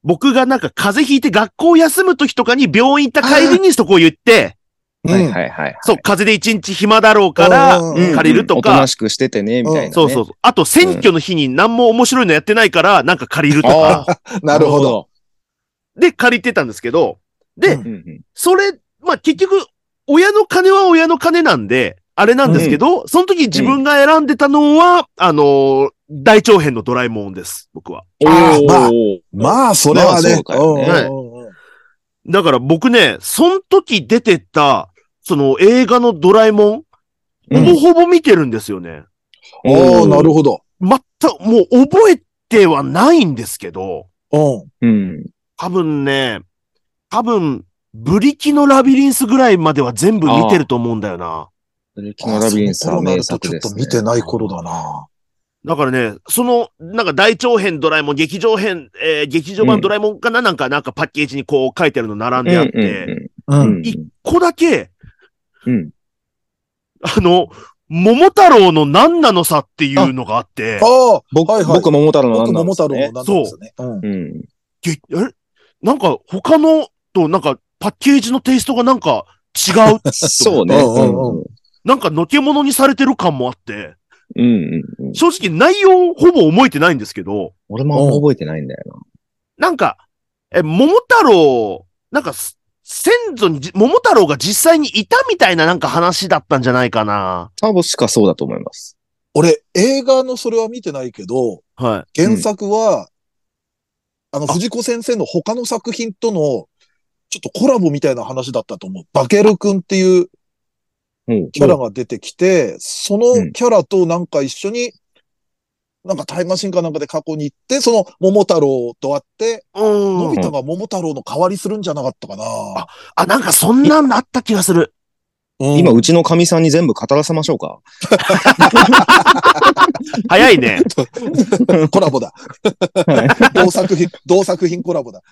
[SPEAKER 4] 僕がなんか風邪ひいて学校休む時とかに病院行った帰りにそこを言って、
[SPEAKER 3] はいはいはい。
[SPEAKER 4] そう、風邪で一日暇だろうから
[SPEAKER 2] うん
[SPEAKER 4] 借りるとか
[SPEAKER 3] おとな、しくしててね、みたいなね。
[SPEAKER 4] そうそうそう。あと、選挙の日に何も面白いのやってないから、なんか借りるとか、
[SPEAKER 2] なるほど。。
[SPEAKER 4] で借りてたんですけど、で
[SPEAKER 2] うん
[SPEAKER 3] うんうん
[SPEAKER 4] それ、まあ、結局、親の金は親の金なんで、あれなんですけど、その時自分が選んでたのは、あのー大長編のドラえもんです、僕は。
[SPEAKER 2] あーまあまあ、それは
[SPEAKER 3] まあ
[SPEAKER 2] ね
[SPEAKER 3] そう。かよね
[SPEAKER 2] うんうんうん
[SPEAKER 4] だから僕ね、その時出てた、その映画のドラえもん、
[SPEAKER 3] うん
[SPEAKER 4] ほぼほぼ見てるんですよね。
[SPEAKER 2] おー、なるほど。
[SPEAKER 4] 全く、もう覚えてはないんですけど、
[SPEAKER 2] うん。
[SPEAKER 3] うん。
[SPEAKER 4] 多分ね、多分、ブリキのラビリンスぐらいまでは全部見てると思うんだよな。
[SPEAKER 3] キノラビリンスは名作
[SPEAKER 2] ちょっと
[SPEAKER 3] です、ね。
[SPEAKER 2] 見てない頃だな。
[SPEAKER 4] だからね、その、なんか大長編ドラえもん、劇場編、えー劇場版ドラえもんかな、なんか、なんかパッケージにこう書いてあるの並んであって、
[SPEAKER 2] う
[SPEAKER 3] うんん。
[SPEAKER 4] 一個だけ、
[SPEAKER 3] うん。
[SPEAKER 4] あの、桃太郎の何なのさっていうのがあって、
[SPEAKER 2] ああ、
[SPEAKER 3] 僕、
[SPEAKER 2] はいはい
[SPEAKER 3] 僕、桃太郎の
[SPEAKER 2] 僕、
[SPEAKER 3] 何な
[SPEAKER 2] のなんですね。うん。
[SPEAKER 3] うん。
[SPEAKER 4] げあれなんか他のとなんかパッケージのテイストがなんか違う。
[SPEAKER 3] そうね。
[SPEAKER 2] うんうんうん
[SPEAKER 4] なんかのけ物にされてる感もあって、
[SPEAKER 3] うんうんうん。
[SPEAKER 4] 正直内容ほぼ覚えてないんですけど、
[SPEAKER 3] 俺もあんま覚えてないんだよ
[SPEAKER 4] なんか、え、桃太郎、なんかす、先祖にじ桃太郎が実際にいたみたいななんか話だったんじゃないかな。
[SPEAKER 3] な。多分しかそうだと思います。
[SPEAKER 2] 俺、映画のそれは見てないけど、
[SPEAKER 4] は
[SPEAKER 2] 原作は、あの、
[SPEAKER 4] あ
[SPEAKER 2] 藤子先生の他の作品との、ちょっとコラボみたいな話だったと思う。バケル君っていう
[SPEAKER 3] うん。
[SPEAKER 2] キャラが出てきて、そのキャラとなんか一緒に、なんかタイムマシンかなんかで過去に行って、その桃太郎と会って。のび太が桃太郎の代わりするんじゃなかったかな。
[SPEAKER 4] あ、なんかそんなんあった気がする。
[SPEAKER 2] うん
[SPEAKER 3] 今、うちの神さんに全部語らせましょうか。(laughs)
[SPEAKER 4] 早いね。(laughs)
[SPEAKER 2] コラボだ。同作品、同作品コラボだ。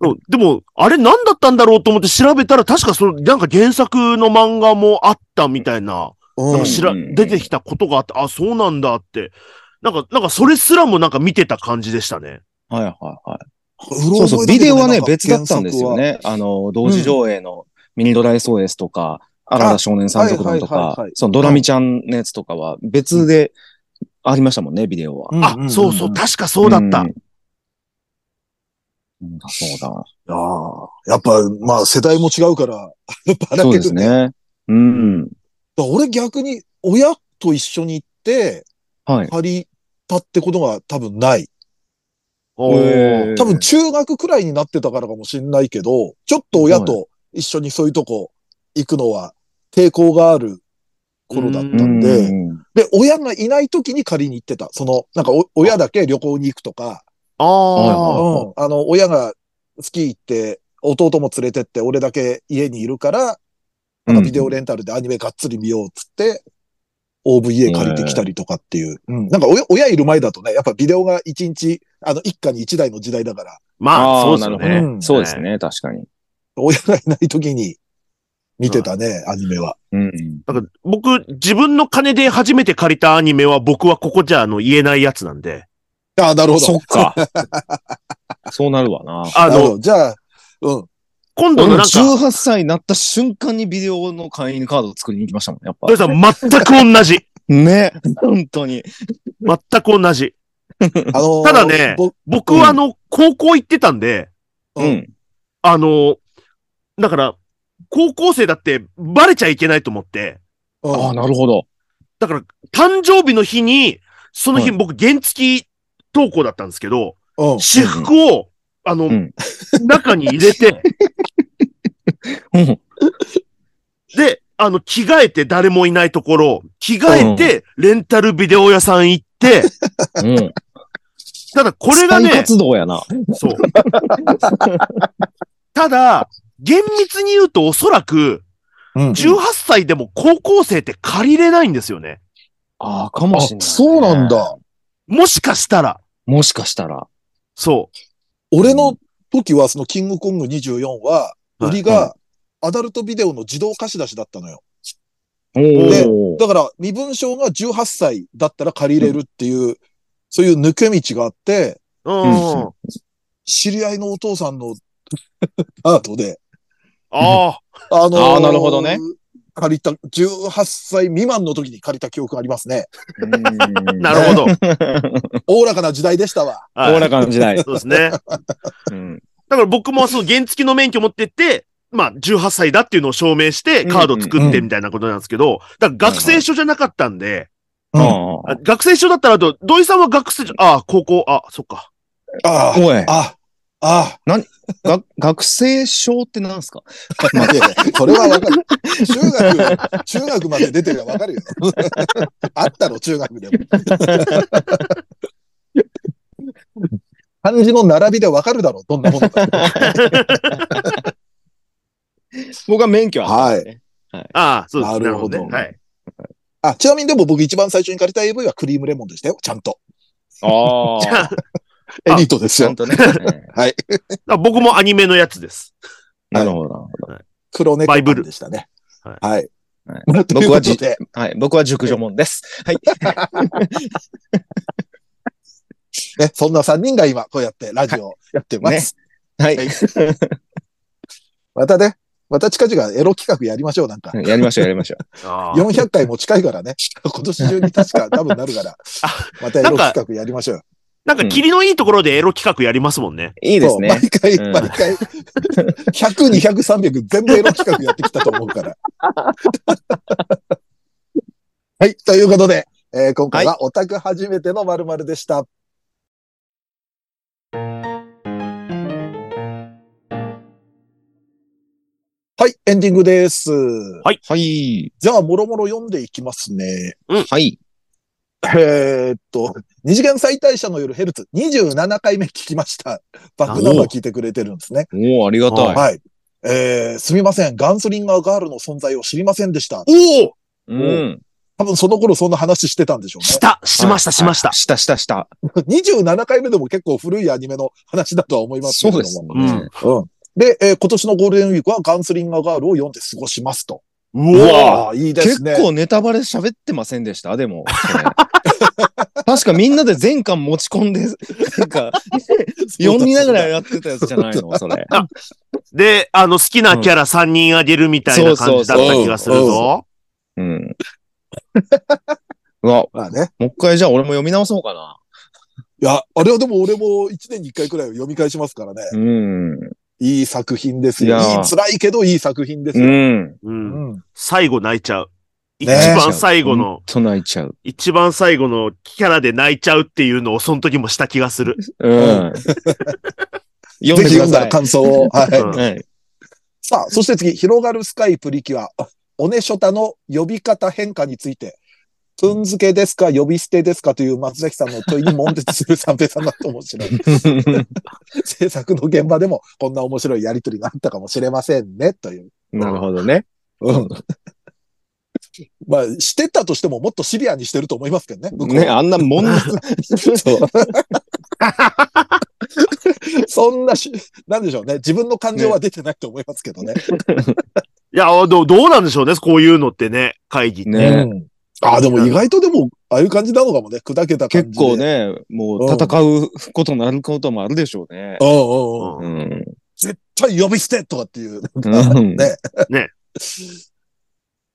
[SPEAKER 4] うんでも、あれ何だったんだろうと思って調べたら、確かその、なんか原作の漫画もあったみたいな、
[SPEAKER 2] うん
[SPEAKER 4] なんか知ら、
[SPEAKER 3] うん
[SPEAKER 4] 出てきたことがあって、あ、そうなんだって。なんか、なんかそれすらもなんか見てた感じでしたね。
[SPEAKER 3] はいはいはい。
[SPEAKER 2] そ
[SPEAKER 3] そうそう、ビデオはね、別だったんですよ。ね。あの、同時上映のミニドラ SOS とか、荒田少年山賊団とか
[SPEAKER 2] はいはいはいはい、
[SPEAKER 3] そのドラミちゃんのやつとかは別でありましたもんね、ビデオは。
[SPEAKER 4] あ、そうそう、確かそうだった。
[SPEAKER 3] うんうんそうだ。
[SPEAKER 2] ああ、やっぱ、まあ世代も違うから、ばら
[SPEAKER 3] そう
[SPEAKER 2] けるね。
[SPEAKER 3] ですね。うん。
[SPEAKER 2] 俺逆に親と一緒に行って
[SPEAKER 3] はい。
[SPEAKER 2] 借りたってことが多分ない。
[SPEAKER 4] おー
[SPEAKER 2] 多分中学くらいになってたからかもしんないけど、ちょっと親と一緒にそういうとこ行くのは抵抗がある頃だったんで、
[SPEAKER 3] うん
[SPEAKER 2] で、親がいない時に借りに行ってた。その、なんかお親だけ旅行に行くとか、
[SPEAKER 4] ああ。
[SPEAKER 2] うん、あの、親がスキー行って、弟も連れてって、俺だけ家にいるから、なんかビデオレンタルでアニメがっつり見ようっつって、OVA 借りてきたりとかっていう。うん。なんか親親いる前だとね、やっぱビデオが一日、あの、一家に一台の時代だから、
[SPEAKER 4] まあ、そうですよね。
[SPEAKER 2] うん
[SPEAKER 3] そうですね、確かに。
[SPEAKER 2] 親がいない時に見てたね、アニメは。
[SPEAKER 3] うん。
[SPEAKER 4] なんか僕、自分の金で初めて借りたアニメは僕はここじゃあの言えないやつなんで。
[SPEAKER 2] ああ、なるほど。
[SPEAKER 3] そっか。(laughs) そうなるわな。
[SPEAKER 4] あの。
[SPEAKER 2] じゃあ、うん。
[SPEAKER 4] 今度のなんか、
[SPEAKER 3] 18歳になった瞬間にビデオの会員カードを作りに行きましたもん、やっぱ
[SPEAKER 4] 全く同じ。(laughs)
[SPEAKER 3] ね。本当に。
[SPEAKER 4] 全く同じ。
[SPEAKER 2] あのー
[SPEAKER 4] ただね
[SPEAKER 2] ぼ
[SPEAKER 4] 僕はあの、高校行ってたんで、
[SPEAKER 2] うん
[SPEAKER 3] うん。
[SPEAKER 4] あの、だから、高校生だってバレちゃいけないと思って、
[SPEAKER 2] うん
[SPEAKER 3] ああ、なるほど。
[SPEAKER 4] だから、誕生日の日に、その日
[SPEAKER 3] はい
[SPEAKER 4] 僕原付き登校だったんですけど、
[SPEAKER 2] うん。
[SPEAKER 4] 私服を、あの、
[SPEAKER 3] うん
[SPEAKER 4] 中に入れて、(laughs)
[SPEAKER 3] うん。
[SPEAKER 4] で、あの、着替えて誰もいないところ、着替えて、レンタルビデオ屋さん行って、
[SPEAKER 3] うん。
[SPEAKER 4] ただこれがね、
[SPEAKER 3] 活動やな。
[SPEAKER 4] そう。ただ、厳密に言うとおそらく、
[SPEAKER 2] うん。
[SPEAKER 4] 18歳でも高校生って借りれないんですよね。
[SPEAKER 3] ああ、かもしれない、
[SPEAKER 2] あそうなんだ。。
[SPEAKER 4] もしかしたら。
[SPEAKER 3] もしかしたら。
[SPEAKER 4] そ
[SPEAKER 2] 俺の時は、そのキングコング24は、
[SPEAKER 4] はい
[SPEAKER 2] 売りが、アダルトビデオの自動貸し出しだったのよ。
[SPEAKER 3] お
[SPEAKER 2] で
[SPEAKER 3] お。
[SPEAKER 2] だから、身分証が18歳だったら借りれるっていう、そういう抜け道があって、
[SPEAKER 4] う。うん。
[SPEAKER 3] うん
[SPEAKER 2] 知り合いのお父さんの (laughs) アートで、
[SPEAKER 4] ああ。
[SPEAKER 2] あのー
[SPEAKER 3] あーなるほどね。
[SPEAKER 2] 借りた、18歳未満の時に借りた記憶がありますね。
[SPEAKER 4] なるほど。(laughs)
[SPEAKER 2] おおらかな時代でしたわ。
[SPEAKER 4] はい
[SPEAKER 3] おおらかな時代。
[SPEAKER 4] そうですね。
[SPEAKER 3] うん。
[SPEAKER 4] だから僕もその原付の免許持ってって、まあ18歳だっていうのを証明してカード作ってみたいなことなんですけど、だから学生証じゃなかったんで、
[SPEAKER 2] うん
[SPEAKER 3] あ
[SPEAKER 4] あ学生証だったらあと、土井さんは学生証、ああ、高校、あ、そっか。
[SPEAKER 2] あ
[SPEAKER 3] あ。おい、
[SPEAKER 2] あ、あ (laughs)
[SPEAKER 3] が学生証ってなんすか？
[SPEAKER 2] あ、まあ、それはわかる。中学、中学まで出てるばわかるよ。(laughs) あったろ、中学でも。(laughs) 漢字の並びでわかるだろう、どんなものか。
[SPEAKER 3] 僕は免許あったんでね。
[SPEAKER 4] ああ、そうです
[SPEAKER 2] なるほど
[SPEAKER 4] なね。はい。
[SPEAKER 2] あ、ちなみにでも僕一番最初に借りた AV はクリームレモンでしたよ、ちゃんと。
[SPEAKER 3] あ
[SPEAKER 4] じゃ
[SPEAKER 3] あ。
[SPEAKER 2] エリートですよ
[SPEAKER 3] ちゃん。とね。(laughs)
[SPEAKER 2] はい。
[SPEAKER 4] あ僕もアニメのやつです。
[SPEAKER 3] なるほど、なるほど。
[SPEAKER 2] 黒猫
[SPEAKER 4] バイブル
[SPEAKER 2] でしたね。
[SPEAKER 4] は
[SPEAKER 2] はい。
[SPEAKER 3] はい僕はじ (laughs) はい。僕は熟女もんです。はい。(laughs)
[SPEAKER 2] ね、そんな3人が今こうやってラジオをやってます。
[SPEAKER 3] はい。
[SPEAKER 2] はいまたね、また近々エロ企画やりましょう、なんか。
[SPEAKER 3] やりましょう、やりましょ
[SPEAKER 4] ああ
[SPEAKER 2] 400回も近いからね。今年中に確か多分なるから。またエロ企画やりましょうよ。
[SPEAKER 4] なんか、霧のいいところでエロ企画やりますもんね。
[SPEAKER 3] う。いいですね。
[SPEAKER 2] 毎回、
[SPEAKER 3] うん
[SPEAKER 2] 毎回、100、200、300全部エロ企画やってきたと思うから。(laughs) はい。ということで、えー今回はオタク初めての〇〇でした。はい、エンディングです。
[SPEAKER 3] はい。
[SPEAKER 2] じゃあ、もろもろ読んでいきますね。
[SPEAKER 3] はい。(laughs)
[SPEAKER 2] えーっと、二次元再大社の夜ヘルツ27回目聞きました。(laughs) バックナンバー聞いてくれてるんですね。
[SPEAKER 3] おおありがたい。
[SPEAKER 2] はい。えー、すみません。ガンスリンガーガールの存在を知りませんでした。
[SPEAKER 4] おお
[SPEAKER 3] うん。
[SPEAKER 2] 多分その頃そんな話してたんでしょうね。
[SPEAKER 4] したしました、しました。
[SPEAKER 3] した、した、した。(laughs)
[SPEAKER 2] 27回目でも結構古いアニメの話だとは思いますけれども。
[SPEAKER 3] そうですね。
[SPEAKER 2] うん。で、えー今年のゴールデンウィークはガンスリンガーガールを読んで過ごしますと。
[SPEAKER 4] う
[SPEAKER 3] わ
[SPEAKER 2] いいで
[SPEAKER 3] 結
[SPEAKER 2] すね。
[SPEAKER 3] 構ネタバレ喋ってませんでした？でも。確かみんなで全巻持ち込んで、なんか、(laughs) 読みながらやってたやつじゃないの？それ。
[SPEAKER 4] で、あの、好きなキャラ3人あげるみたいな感じだった気がするぞ。
[SPEAKER 3] うん。うわ、
[SPEAKER 2] まあね。
[SPEAKER 3] もう一回じゃあ俺も読み直そうかな。
[SPEAKER 2] いや、あれはでも俺も1年に1回くらいは読み返しますからね。
[SPEAKER 3] うん。
[SPEAKER 2] いい作品ですよ。
[SPEAKER 3] い
[SPEAKER 2] いい、辛いけどいい作品です
[SPEAKER 3] う
[SPEAKER 2] よ。
[SPEAKER 3] ん。
[SPEAKER 4] う。
[SPEAKER 2] うんん。
[SPEAKER 4] 最後泣いちゃう。一
[SPEAKER 2] ね
[SPEAKER 4] 番最後の、
[SPEAKER 3] と泣いちゃう。
[SPEAKER 4] 一番最後のキャラで泣いちゃうっていうのをその時もした気がする。
[SPEAKER 3] うん。読 (laughs) ん
[SPEAKER 2] ぜひ読んだら。感想を。はい。
[SPEAKER 4] うん
[SPEAKER 3] はい。
[SPEAKER 2] さあ、そして次、広がるスカイプリキュア、おねしょたの呼び方変化について、くんづけですか呼び捨てですかという松崎さんの問いに悶絶する三平さんだと面白い。(laughs) 制作の現場でもこんな面白いやりとりがあったかもしれませんね、という。
[SPEAKER 3] なるほどね。
[SPEAKER 2] うん。まあ、してたとしてももっとシビアにしてると思いますけどね。
[SPEAKER 3] ね、あんなもん、
[SPEAKER 2] そう。そんなし、なんでしょうね。自分の感情は出てないと思いますけどね。(laughs)
[SPEAKER 4] いや、どうどうなんでしょうね、こういうのってね、会議って。
[SPEAKER 3] ね
[SPEAKER 2] うんああ、でも意外とでも、ああいう感じなのかもね。砕けた感じで。
[SPEAKER 3] 結構。ね、もう戦うことになることもあるでしょうね。
[SPEAKER 2] うんうんうん。
[SPEAKER 3] うん。
[SPEAKER 2] 絶対呼び捨てとかっていう。
[SPEAKER 3] うん
[SPEAKER 2] ね。
[SPEAKER 4] ね。(laughs)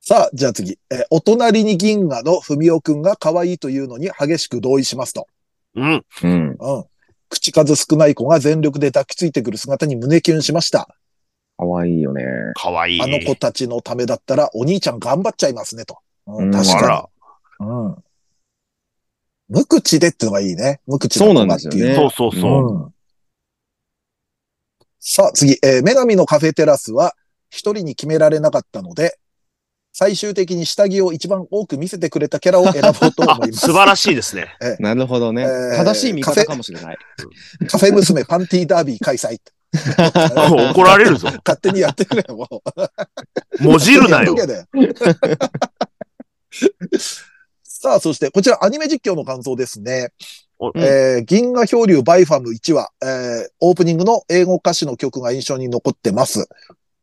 [SPEAKER 2] さあ、じゃあ次。えーお隣に銀河の文雄くんが可愛いというのに激しく同意しますと。
[SPEAKER 4] うん。
[SPEAKER 3] うん。
[SPEAKER 2] うん。口数少ない子が全力で抱きついてくる姿に胸キュンしました。
[SPEAKER 3] かわいいよね。
[SPEAKER 4] かわいい。
[SPEAKER 2] あの子たちのためだったらお兄ちゃん頑張っちゃいますねと。う
[SPEAKER 3] うん
[SPEAKER 2] ん、確
[SPEAKER 4] あ。
[SPEAKER 2] からに。うん。無口でってのがいいね。無口
[SPEAKER 3] そうなんですよね
[SPEAKER 4] そうそうそう。
[SPEAKER 2] うん。さあ次、えー女神のカフェテラスは一人に決められなかったので、最終的に下着を一番多く見せてくれたキャラを選ぼうと
[SPEAKER 4] あ
[SPEAKER 2] 思い、ます。(laughs)
[SPEAKER 4] 素晴らしいですね。(laughs)
[SPEAKER 3] なるほどね。
[SPEAKER 2] えー
[SPEAKER 3] 正しい見方かもしれない。
[SPEAKER 2] カフェ娘パンティーダービー開催。(laughs)
[SPEAKER 4] 怒られるぞ。
[SPEAKER 2] 勝手にやってくれよ、もう。
[SPEAKER 4] もじるなよ。(laughs)
[SPEAKER 2] さあ、そして、こちらアニメ実況の感想ですね。
[SPEAKER 4] お
[SPEAKER 3] うん
[SPEAKER 2] えー銀河漂流バイファム1話、えーオープニングの英語歌詞の曲が印象に残ってます。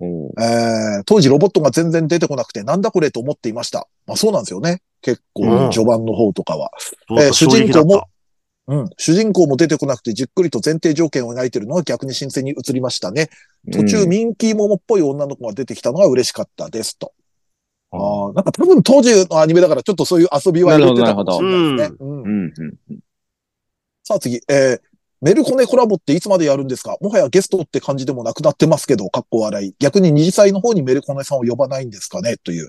[SPEAKER 2] えー当時ロボットが全然出てこなくてなんだこれと思っていました。まあそうなんですよね。結
[SPEAKER 4] うん
[SPEAKER 2] 構序盤の方とかは。
[SPEAKER 4] そうだ
[SPEAKER 2] えー主人公もうん。主人公も出てこなくてじっくりと前提条件を描いているのは逆に新鮮に映りましたね。途中、
[SPEAKER 3] うん
[SPEAKER 2] ミンキーモモっぽい女の子が出てきたのが嬉しかったですと。
[SPEAKER 3] あ
[SPEAKER 2] ああ、なんか多分当時のアニメだからちょっとそういう遊びは入れてたかもしれないですね。うん
[SPEAKER 3] うんうん
[SPEAKER 2] さあ次、えー、メルコネコラボっていつまでやるんですか？もはやゲストって感じでもなくなってますけど、かっこ笑い。逆に二次祭の方にメルコネさんを呼ばないんですかね？という。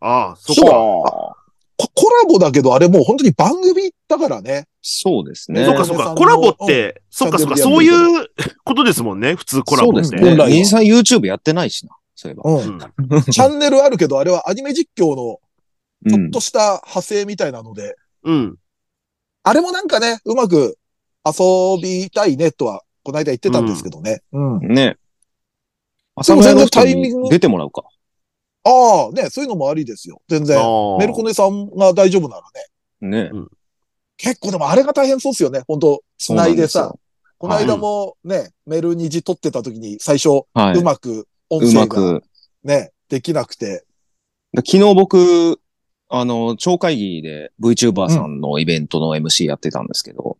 [SPEAKER 4] た。ああ、そ
[SPEAKER 2] そう
[SPEAKER 4] こか。
[SPEAKER 2] ココラボだけど、あれもう本当に番組だからね。
[SPEAKER 3] そうですね。
[SPEAKER 4] そうかそうか。コラボって、そうかそうか。そういうことですもんね。普通コラボって。
[SPEAKER 3] そうですね。
[SPEAKER 2] 本来は
[SPEAKER 3] 二次さん YouTube やってないしな。そういえば。
[SPEAKER 2] うん。
[SPEAKER 4] うん
[SPEAKER 2] チャンネルあるけど、あれはアニメ実況のちょっ
[SPEAKER 3] うん
[SPEAKER 2] とした派生みたいなので、
[SPEAKER 4] うん。
[SPEAKER 2] あれもなんかね、うまく遊びたいねとは、この間言ってたんですけどね。うん。
[SPEAKER 3] ね。
[SPEAKER 2] でも全然タイ
[SPEAKER 3] に
[SPEAKER 2] ミング
[SPEAKER 3] 出てもらうか。
[SPEAKER 2] ああ、ね、そういうのもありですよ。全然。メルコネさんが大丈夫ならね。
[SPEAKER 3] ね。
[SPEAKER 2] 結構でもあれが大変そうっすよね。本当
[SPEAKER 3] な
[SPEAKER 2] いでさ
[SPEAKER 3] よ。。
[SPEAKER 2] この間もね、メル二次撮ってた時に最初、
[SPEAKER 3] はい。
[SPEAKER 2] うまく音
[SPEAKER 3] う
[SPEAKER 2] 声が
[SPEAKER 3] まく。
[SPEAKER 2] ね、できなくて。
[SPEAKER 3] で昨日僕、あの、超会議で VTuber さんのイベントの MC やってたんですけど、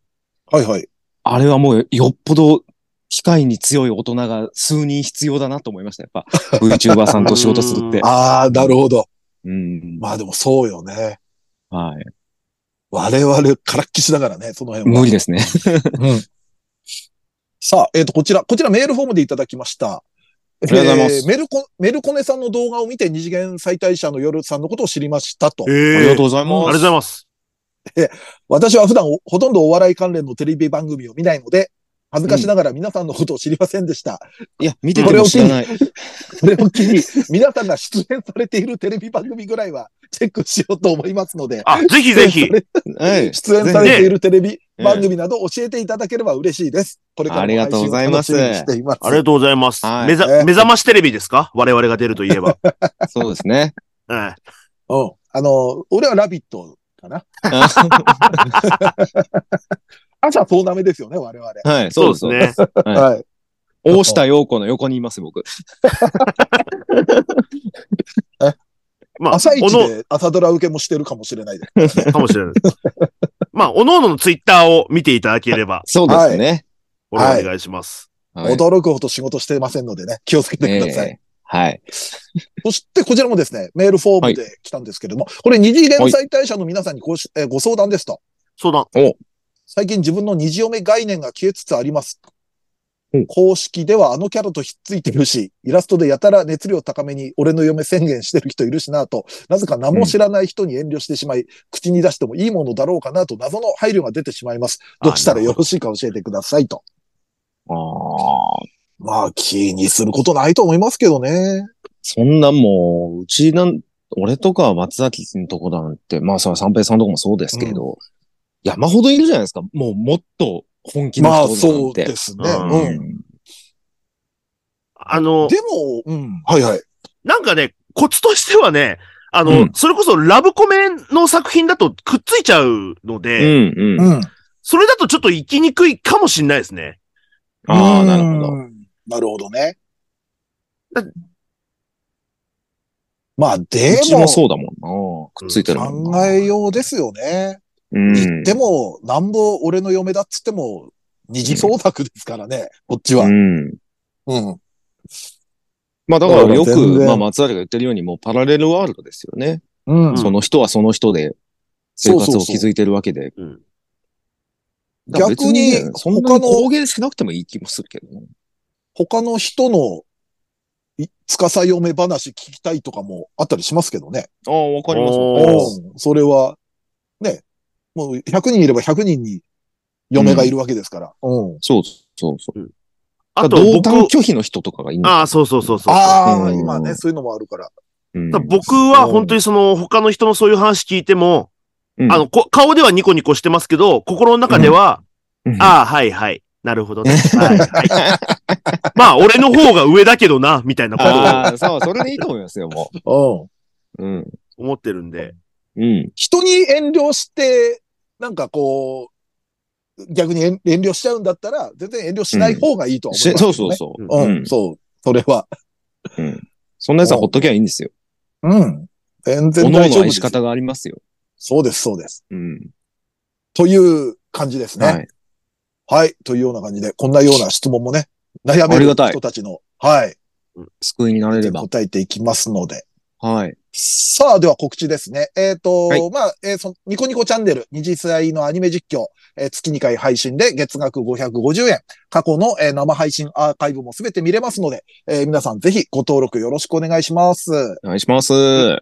[SPEAKER 2] はいはい。
[SPEAKER 3] あれはもうよっぽど機械に強い大人が数人必要だなと思いました。やっぱ (laughs) VTuber さんと仕事するって。
[SPEAKER 2] ああ、なるほど。
[SPEAKER 3] うん。
[SPEAKER 2] まあでもそうよね。
[SPEAKER 3] はい。
[SPEAKER 2] 我々からっきしだからね、その辺は。
[SPEAKER 3] 無理ですね。
[SPEAKER 2] うん。さあ、えっ、と、こちら、こちらメールフォームでいただきました。あ
[SPEAKER 3] りがとうございます
[SPEAKER 2] メルコ、メルコネさんの動画を見て二次元再退者の夜さんのことを知りましたと。
[SPEAKER 4] ええ
[SPEAKER 3] ありがとうございます。
[SPEAKER 4] ありがとうございます。
[SPEAKER 2] 私は普段おほとんどお笑い関連のテレビ番組を見ないので、恥ずかしながら皆さんのことを知りませんでした。
[SPEAKER 3] いや、見てても知らない。
[SPEAKER 2] そ (laughs) れを機に、皆さんが出演されているテレビ番組ぐらいはチェックしようと思いますので、
[SPEAKER 4] あ、ぜひぜひ。
[SPEAKER 3] はい。
[SPEAKER 2] 出演されているテレビ
[SPEAKER 3] ね
[SPEAKER 2] 番組など教えていただければ嬉しいです。これからも
[SPEAKER 3] ありがとうございます
[SPEAKER 2] 配信を楽しみにしています。
[SPEAKER 4] ありがとうございます。
[SPEAKER 3] はい
[SPEAKER 4] 目ざ
[SPEAKER 2] え
[SPEAKER 4] 目覚ましテレビですか？我々が出るといえば。(laughs)
[SPEAKER 3] そうですね。
[SPEAKER 4] え
[SPEAKER 2] うん。あの、俺はラビットかな？(laughs) 朝そうなめですよね、我々。
[SPEAKER 3] はい、
[SPEAKER 4] え
[SPEAKER 3] そうですね。はい
[SPEAKER 2] はい。
[SPEAKER 3] 大下陽子の横にいます、僕。(laughs)
[SPEAKER 4] まあ、
[SPEAKER 2] 朝一で朝ドラ受けもしてるかもしれないです。
[SPEAKER 4] かもしれない。まあ、おのおののツイッターを見ていただければ、
[SPEAKER 3] そうですね。
[SPEAKER 4] お願いします。
[SPEAKER 3] はい
[SPEAKER 2] 驚くほど仕事してませんのでね、気をつけてください。
[SPEAKER 3] ええはい。
[SPEAKER 2] そして、こちらもですね、メールフォームで来たんですけれども、これ二次元再退者の皆さんにごし、えーご相談ですと。
[SPEAKER 4] 相談。
[SPEAKER 2] 最近自分の二次嫁概念が消えつつあります。
[SPEAKER 3] うん
[SPEAKER 2] 公式ではあのキャラとひっついてるし、イラストでやたら熱量高めに俺の嫁宣言してる人いるしなと、なぜか名も知らない人に遠慮してしまい、口に出してもいいものだろうかなと謎の配慮が出てしまいます。どうしたらよろしいか教えてくださいと。
[SPEAKER 3] ああ。
[SPEAKER 2] まあ気にすることないと思いますけどね。
[SPEAKER 3] そんなもう、うちなん、俺とか松崎のとこなんて、まあさ、三平さんとかもそうですけど、山ほどいるじゃないですか。もうもっと本気の
[SPEAKER 2] まあ
[SPEAKER 3] 人なんて。
[SPEAKER 2] そうですね。
[SPEAKER 4] うん
[SPEAKER 2] うん。
[SPEAKER 4] あの、
[SPEAKER 2] でも、うん。はいはい。
[SPEAKER 4] なんかね、コツとしてはね、あの、
[SPEAKER 3] うん
[SPEAKER 4] それこそラブコメの作品だとくっついちゃうの
[SPEAKER 3] う
[SPEAKER 4] で、
[SPEAKER 3] ん、うん。
[SPEAKER 2] うん。
[SPEAKER 4] それだとちょっと生きにくいかもしれないですね。
[SPEAKER 3] ああ、なるほど。
[SPEAKER 2] うん。なるほどね
[SPEAKER 4] だ。
[SPEAKER 2] まあ、で
[SPEAKER 3] うちも
[SPEAKER 2] も、
[SPEAKER 3] そうだもんな。くっついてるもんな。
[SPEAKER 2] 考えようですよね。
[SPEAKER 3] うん。
[SPEAKER 2] 言っても、なんぼ俺の嫁だっつっても、二次創作ですからね、こっちは。
[SPEAKER 3] う
[SPEAKER 2] うん。
[SPEAKER 3] ん。まあだからよく、まあ松崎が言ってるようにもうパラレルワールドですよね。
[SPEAKER 2] うん。
[SPEAKER 3] その人はその人で生活を
[SPEAKER 2] そうそうそう
[SPEAKER 3] 築いてるわけで。
[SPEAKER 4] うん。
[SPEAKER 3] だから別
[SPEAKER 2] 逆に
[SPEAKER 3] ねそんな
[SPEAKER 2] 他の
[SPEAKER 3] に公言しなくてもいい気もするけどね。
[SPEAKER 2] 他の人の、いつかさ嫁話聞きたいとかもあったりしますけどね。
[SPEAKER 3] ああ、わかります。
[SPEAKER 2] それは、ね、もう100人いれば100人に嫁がいるわけですから。うん。
[SPEAKER 3] そうそうそう。
[SPEAKER 4] あと
[SPEAKER 3] 同
[SPEAKER 4] 僕、
[SPEAKER 3] 担拒否の人とかがいいんだ
[SPEAKER 4] ああ、そうそうそうそう。
[SPEAKER 2] ああ、
[SPEAKER 3] うん
[SPEAKER 2] 今ね、そういうのもあるから。
[SPEAKER 3] うん
[SPEAKER 4] だから僕は本当にその他の人のそういう話聞いても、
[SPEAKER 3] うん
[SPEAKER 4] あの、こ顔ではニコニコしてますけど、心の中では、
[SPEAKER 3] うん
[SPEAKER 4] ああ、はいはい。なるほどね。はい、はい。(laughs) まあ、俺の方が上だけどな、みたいなことを
[SPEAKER 3] ああ、そう、それでいいと思いますよ、も
[SPEAKER 2] うん。
[SPEAKER 3] う。うん。
[SPEAKER 4] 思ってるんで。
[SPEAKER 3] うん。
[SPEAKER 2] 人に遠慮して、なんかこう、逆に遠遠慮しちゃうんだったら、全然遠慮しない方がいいとは思いますけど、ね
[SPEAKER 3] しそうそうそう。
[SPEAKER 2] う。
[SPEAKER 3] うんん。
[SPEAKER 2] そう。それは。
[SPEAKER 3] うん。そんなやつはほっときゃいいんですよ。
[SPEAKER 2] うん。全然大丈夫です。
[SPEAKER 3] 愛し方がありますよ。
[SPEAKER 2] そうです、そうです。
[SPEAKER 3] うん。
[SPEAKER 2] という感じですね。
[SPEAKER 3] はい。
[SPEAKER 2] はい。というような感じで、こんなような質問もね、悩める人たちの、はい。
[SPEAKER 3] 救いになれれば。
[SPEAKER 2] 答えていきますので。
[SPEAKER 3] はい。
[SPEAKER 2] さあ、では告知ですね。えっ、と、
[SPEAKER 3] はい
[SPEAKER 2] まあ、えーそのニコニコチャンネル、二次祭のアニメ実況、えー月2回配信で月額550円。過去の、えー生配信アーカイブもすべて見れますので、えー皆さんぜひご登録よろしくお願いします。
[SPEAKER 3] お願いします。は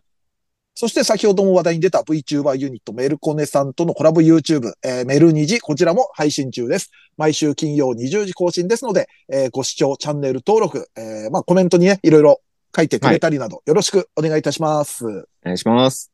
[SPEAKER 2] そして先ほども話題に出た VTuber ユニットメルコネさんとのコラボ YouTube、えーメル2時、こちらも配信中です。毎週金曜20時更新ですので、えーご視聴、チャンネル登録、えーまあコメントにね、いろいろ書いてくれたりなど、よろしくお願いいたします。
[SPEAKER 3] お願いします。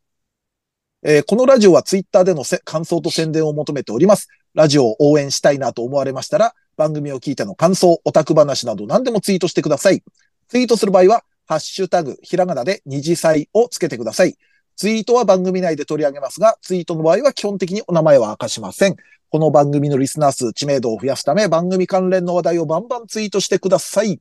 [SPEAKER 2] えーこのラジオはツイッターでのせ感想と宣伝を求めております。ラジオを応援したいなと思われましたら、番組を聞いての感想、オタク話など何でもツイートしてください。ツイートする場合は、ハッシュタグ、ひらがなで二次祭をつけてください。ツイートは番組内で取り上げますが、ツイートの場合は基本的にお名前は明かしません。この番組のリスナー数、知名度を増やすため、番組関連の話題をバンバンツイートしてください。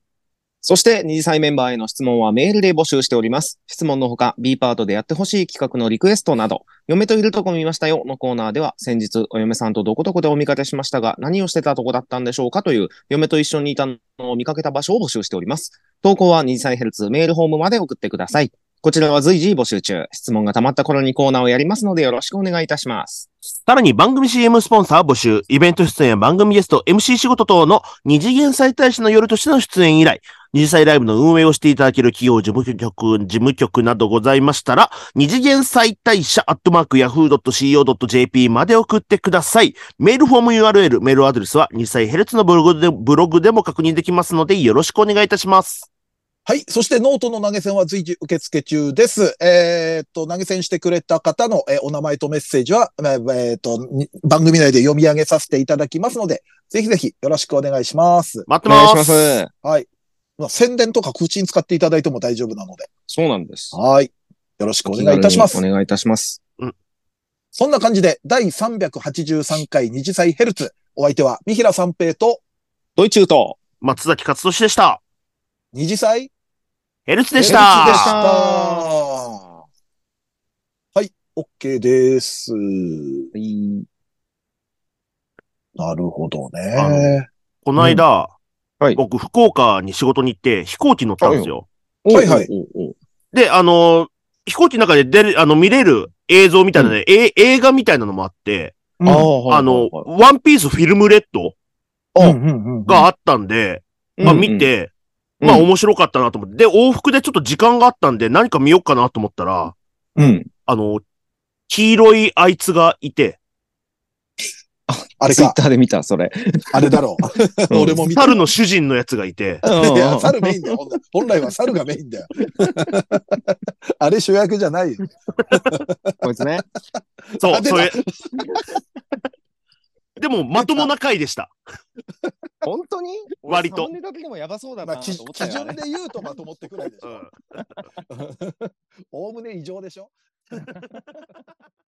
[SPEAKER 3] そして、二次祭メンバーへの質問はメールで募集しております。質問のほか、B パートでやってほしい企画のリクエストなど、嫁といるとこ見ましたよのコーナーでは、先日、お嫁さんとどこどこでお見かけしましたが、何をしてたとこだったんでしょうかという、嫁と一緒にいたのを見かけた場所を募集しております。投稿は二次祭ヘルツメールホームまで送ってください。こちらは随時募集中。質問が溜まった頃にコーナーをやりますのでよろしくお願いいたします。
[SPEAKER 4] さらに番組 CM スポンサー募集、イベント出演や番組ゲスト、MC 仕事等の二次元再大使の夜としての出演以来、二次祭ライブの運営をしていただける企業事務局、事務局などございましたら、二次元再大社アットマーク yahoo.co.jp まで送ってください。メールフォーム URL、メールアドレスは二次祭ヘルツのブログで、ブログでも確認できますので、よろしくお願いいたします。
[SPEAKER 2] はい。そしてノートの投げ銭は随時受付中です。えーっと、投げ銭してくれた方の、えーお名前とメッセージは、えーえーっと、に番組内で読み上げさせていただきますので、ぜひぜひよろしくお願いします。
[SPEAKER 4] 待って
[SPEAKER 3] お願いし
[SPEAKER 4] ます。
[SPEAKER 3] ます。
[SPEAKER 2] はい。まあ、宣伝とか口に使っていただいても大丈夫なので。
[SPEAKER 3] そうなんです。
[SPEAKER 2] はい。よろしくお願いいたします
[SPEAKER 3] お。願いいたします。
[SPEAKER 2] そんな感じで、第383回二次祭ヘルツ。お相手は、三平三平と
[SPEAKER 3] ドイチューと、
[SPEAKER 4] 松崎勝利でした。
[SPEAKER 2] 二次祭
[SPEAKER 4] ヘルツでし
[SPEAKER 2] ヘルツでした。
[SPEAKER 4] た。
[SPEAKER 2] はい。OK です。
[SPEAKER 3] はい。
[SPEAKER 2] なるほど
[SPEAKER 4] あ
[SPEAKER 2] ね。
[SPEAKER 4] この間、
[SPEAKER 3] はい。
[SPEAKER 4] 僕、福岡に仕事に行って飛行機乗ったんですよ。
[SPEAKER 2] はい。はい
[SPEAKER 4] で、あのー飛行機の中で出る、あの、見れる映像みたいなね、え映画みたいなのもあって、
[SPEAKER 2] うん。
[SPEAKER 3] あ
[SPEAKER 4] の、ワンピースフィルムレッド
[SPEAKER 2] うんうんうん。
[SPEAKER 4] があったんで、まあ見て、
[SPEAKER 3] うん、
[SPEAKER 4] まあ面白かったなと思って。で、往復でちょっと時間があったんで何か見ようかなと思ったら、
[SPEAKER 3] うん。
[SPEAKER 4] あの、黄色いあいつがいて、
[SPEAKER 2] あれか、
[SPEAKER 3] ツイッターで見た、それ。
[SPEAKER 2] あれだろう。
[SPEAKER 3] うん
[SPEAKER 2] 俺も見た。
[SPEAKER 4] 猿の主人のやつがいて、
[SPEAKER 2] いや、猿メインだよ。本来は猿がメインだよ。(laughs) あれ主役じゃないよ。
[SPEAKER 3] こいつね。
[SPEAKER 4] そうそ
[SPEAKER 2] た
[SPEAKER 4] れ。でも、まともな回でした。(laughs)
[SPEAKER 3] 本当に？
[SPEAKER 4] 割と
[SPEAKER 3] 俺サムネだけでもやばそうだ
[SPEAKER 2] まあ、
[SPEAKER 3] な
[SPEAKER 2] 基準
[SPEAKER 3] ね。
[SPEAKER 2] で言うとまともってくらいでしょ。
[SPEAKER 4] うん。
[SPEAKER 2] おおむね異常でしょ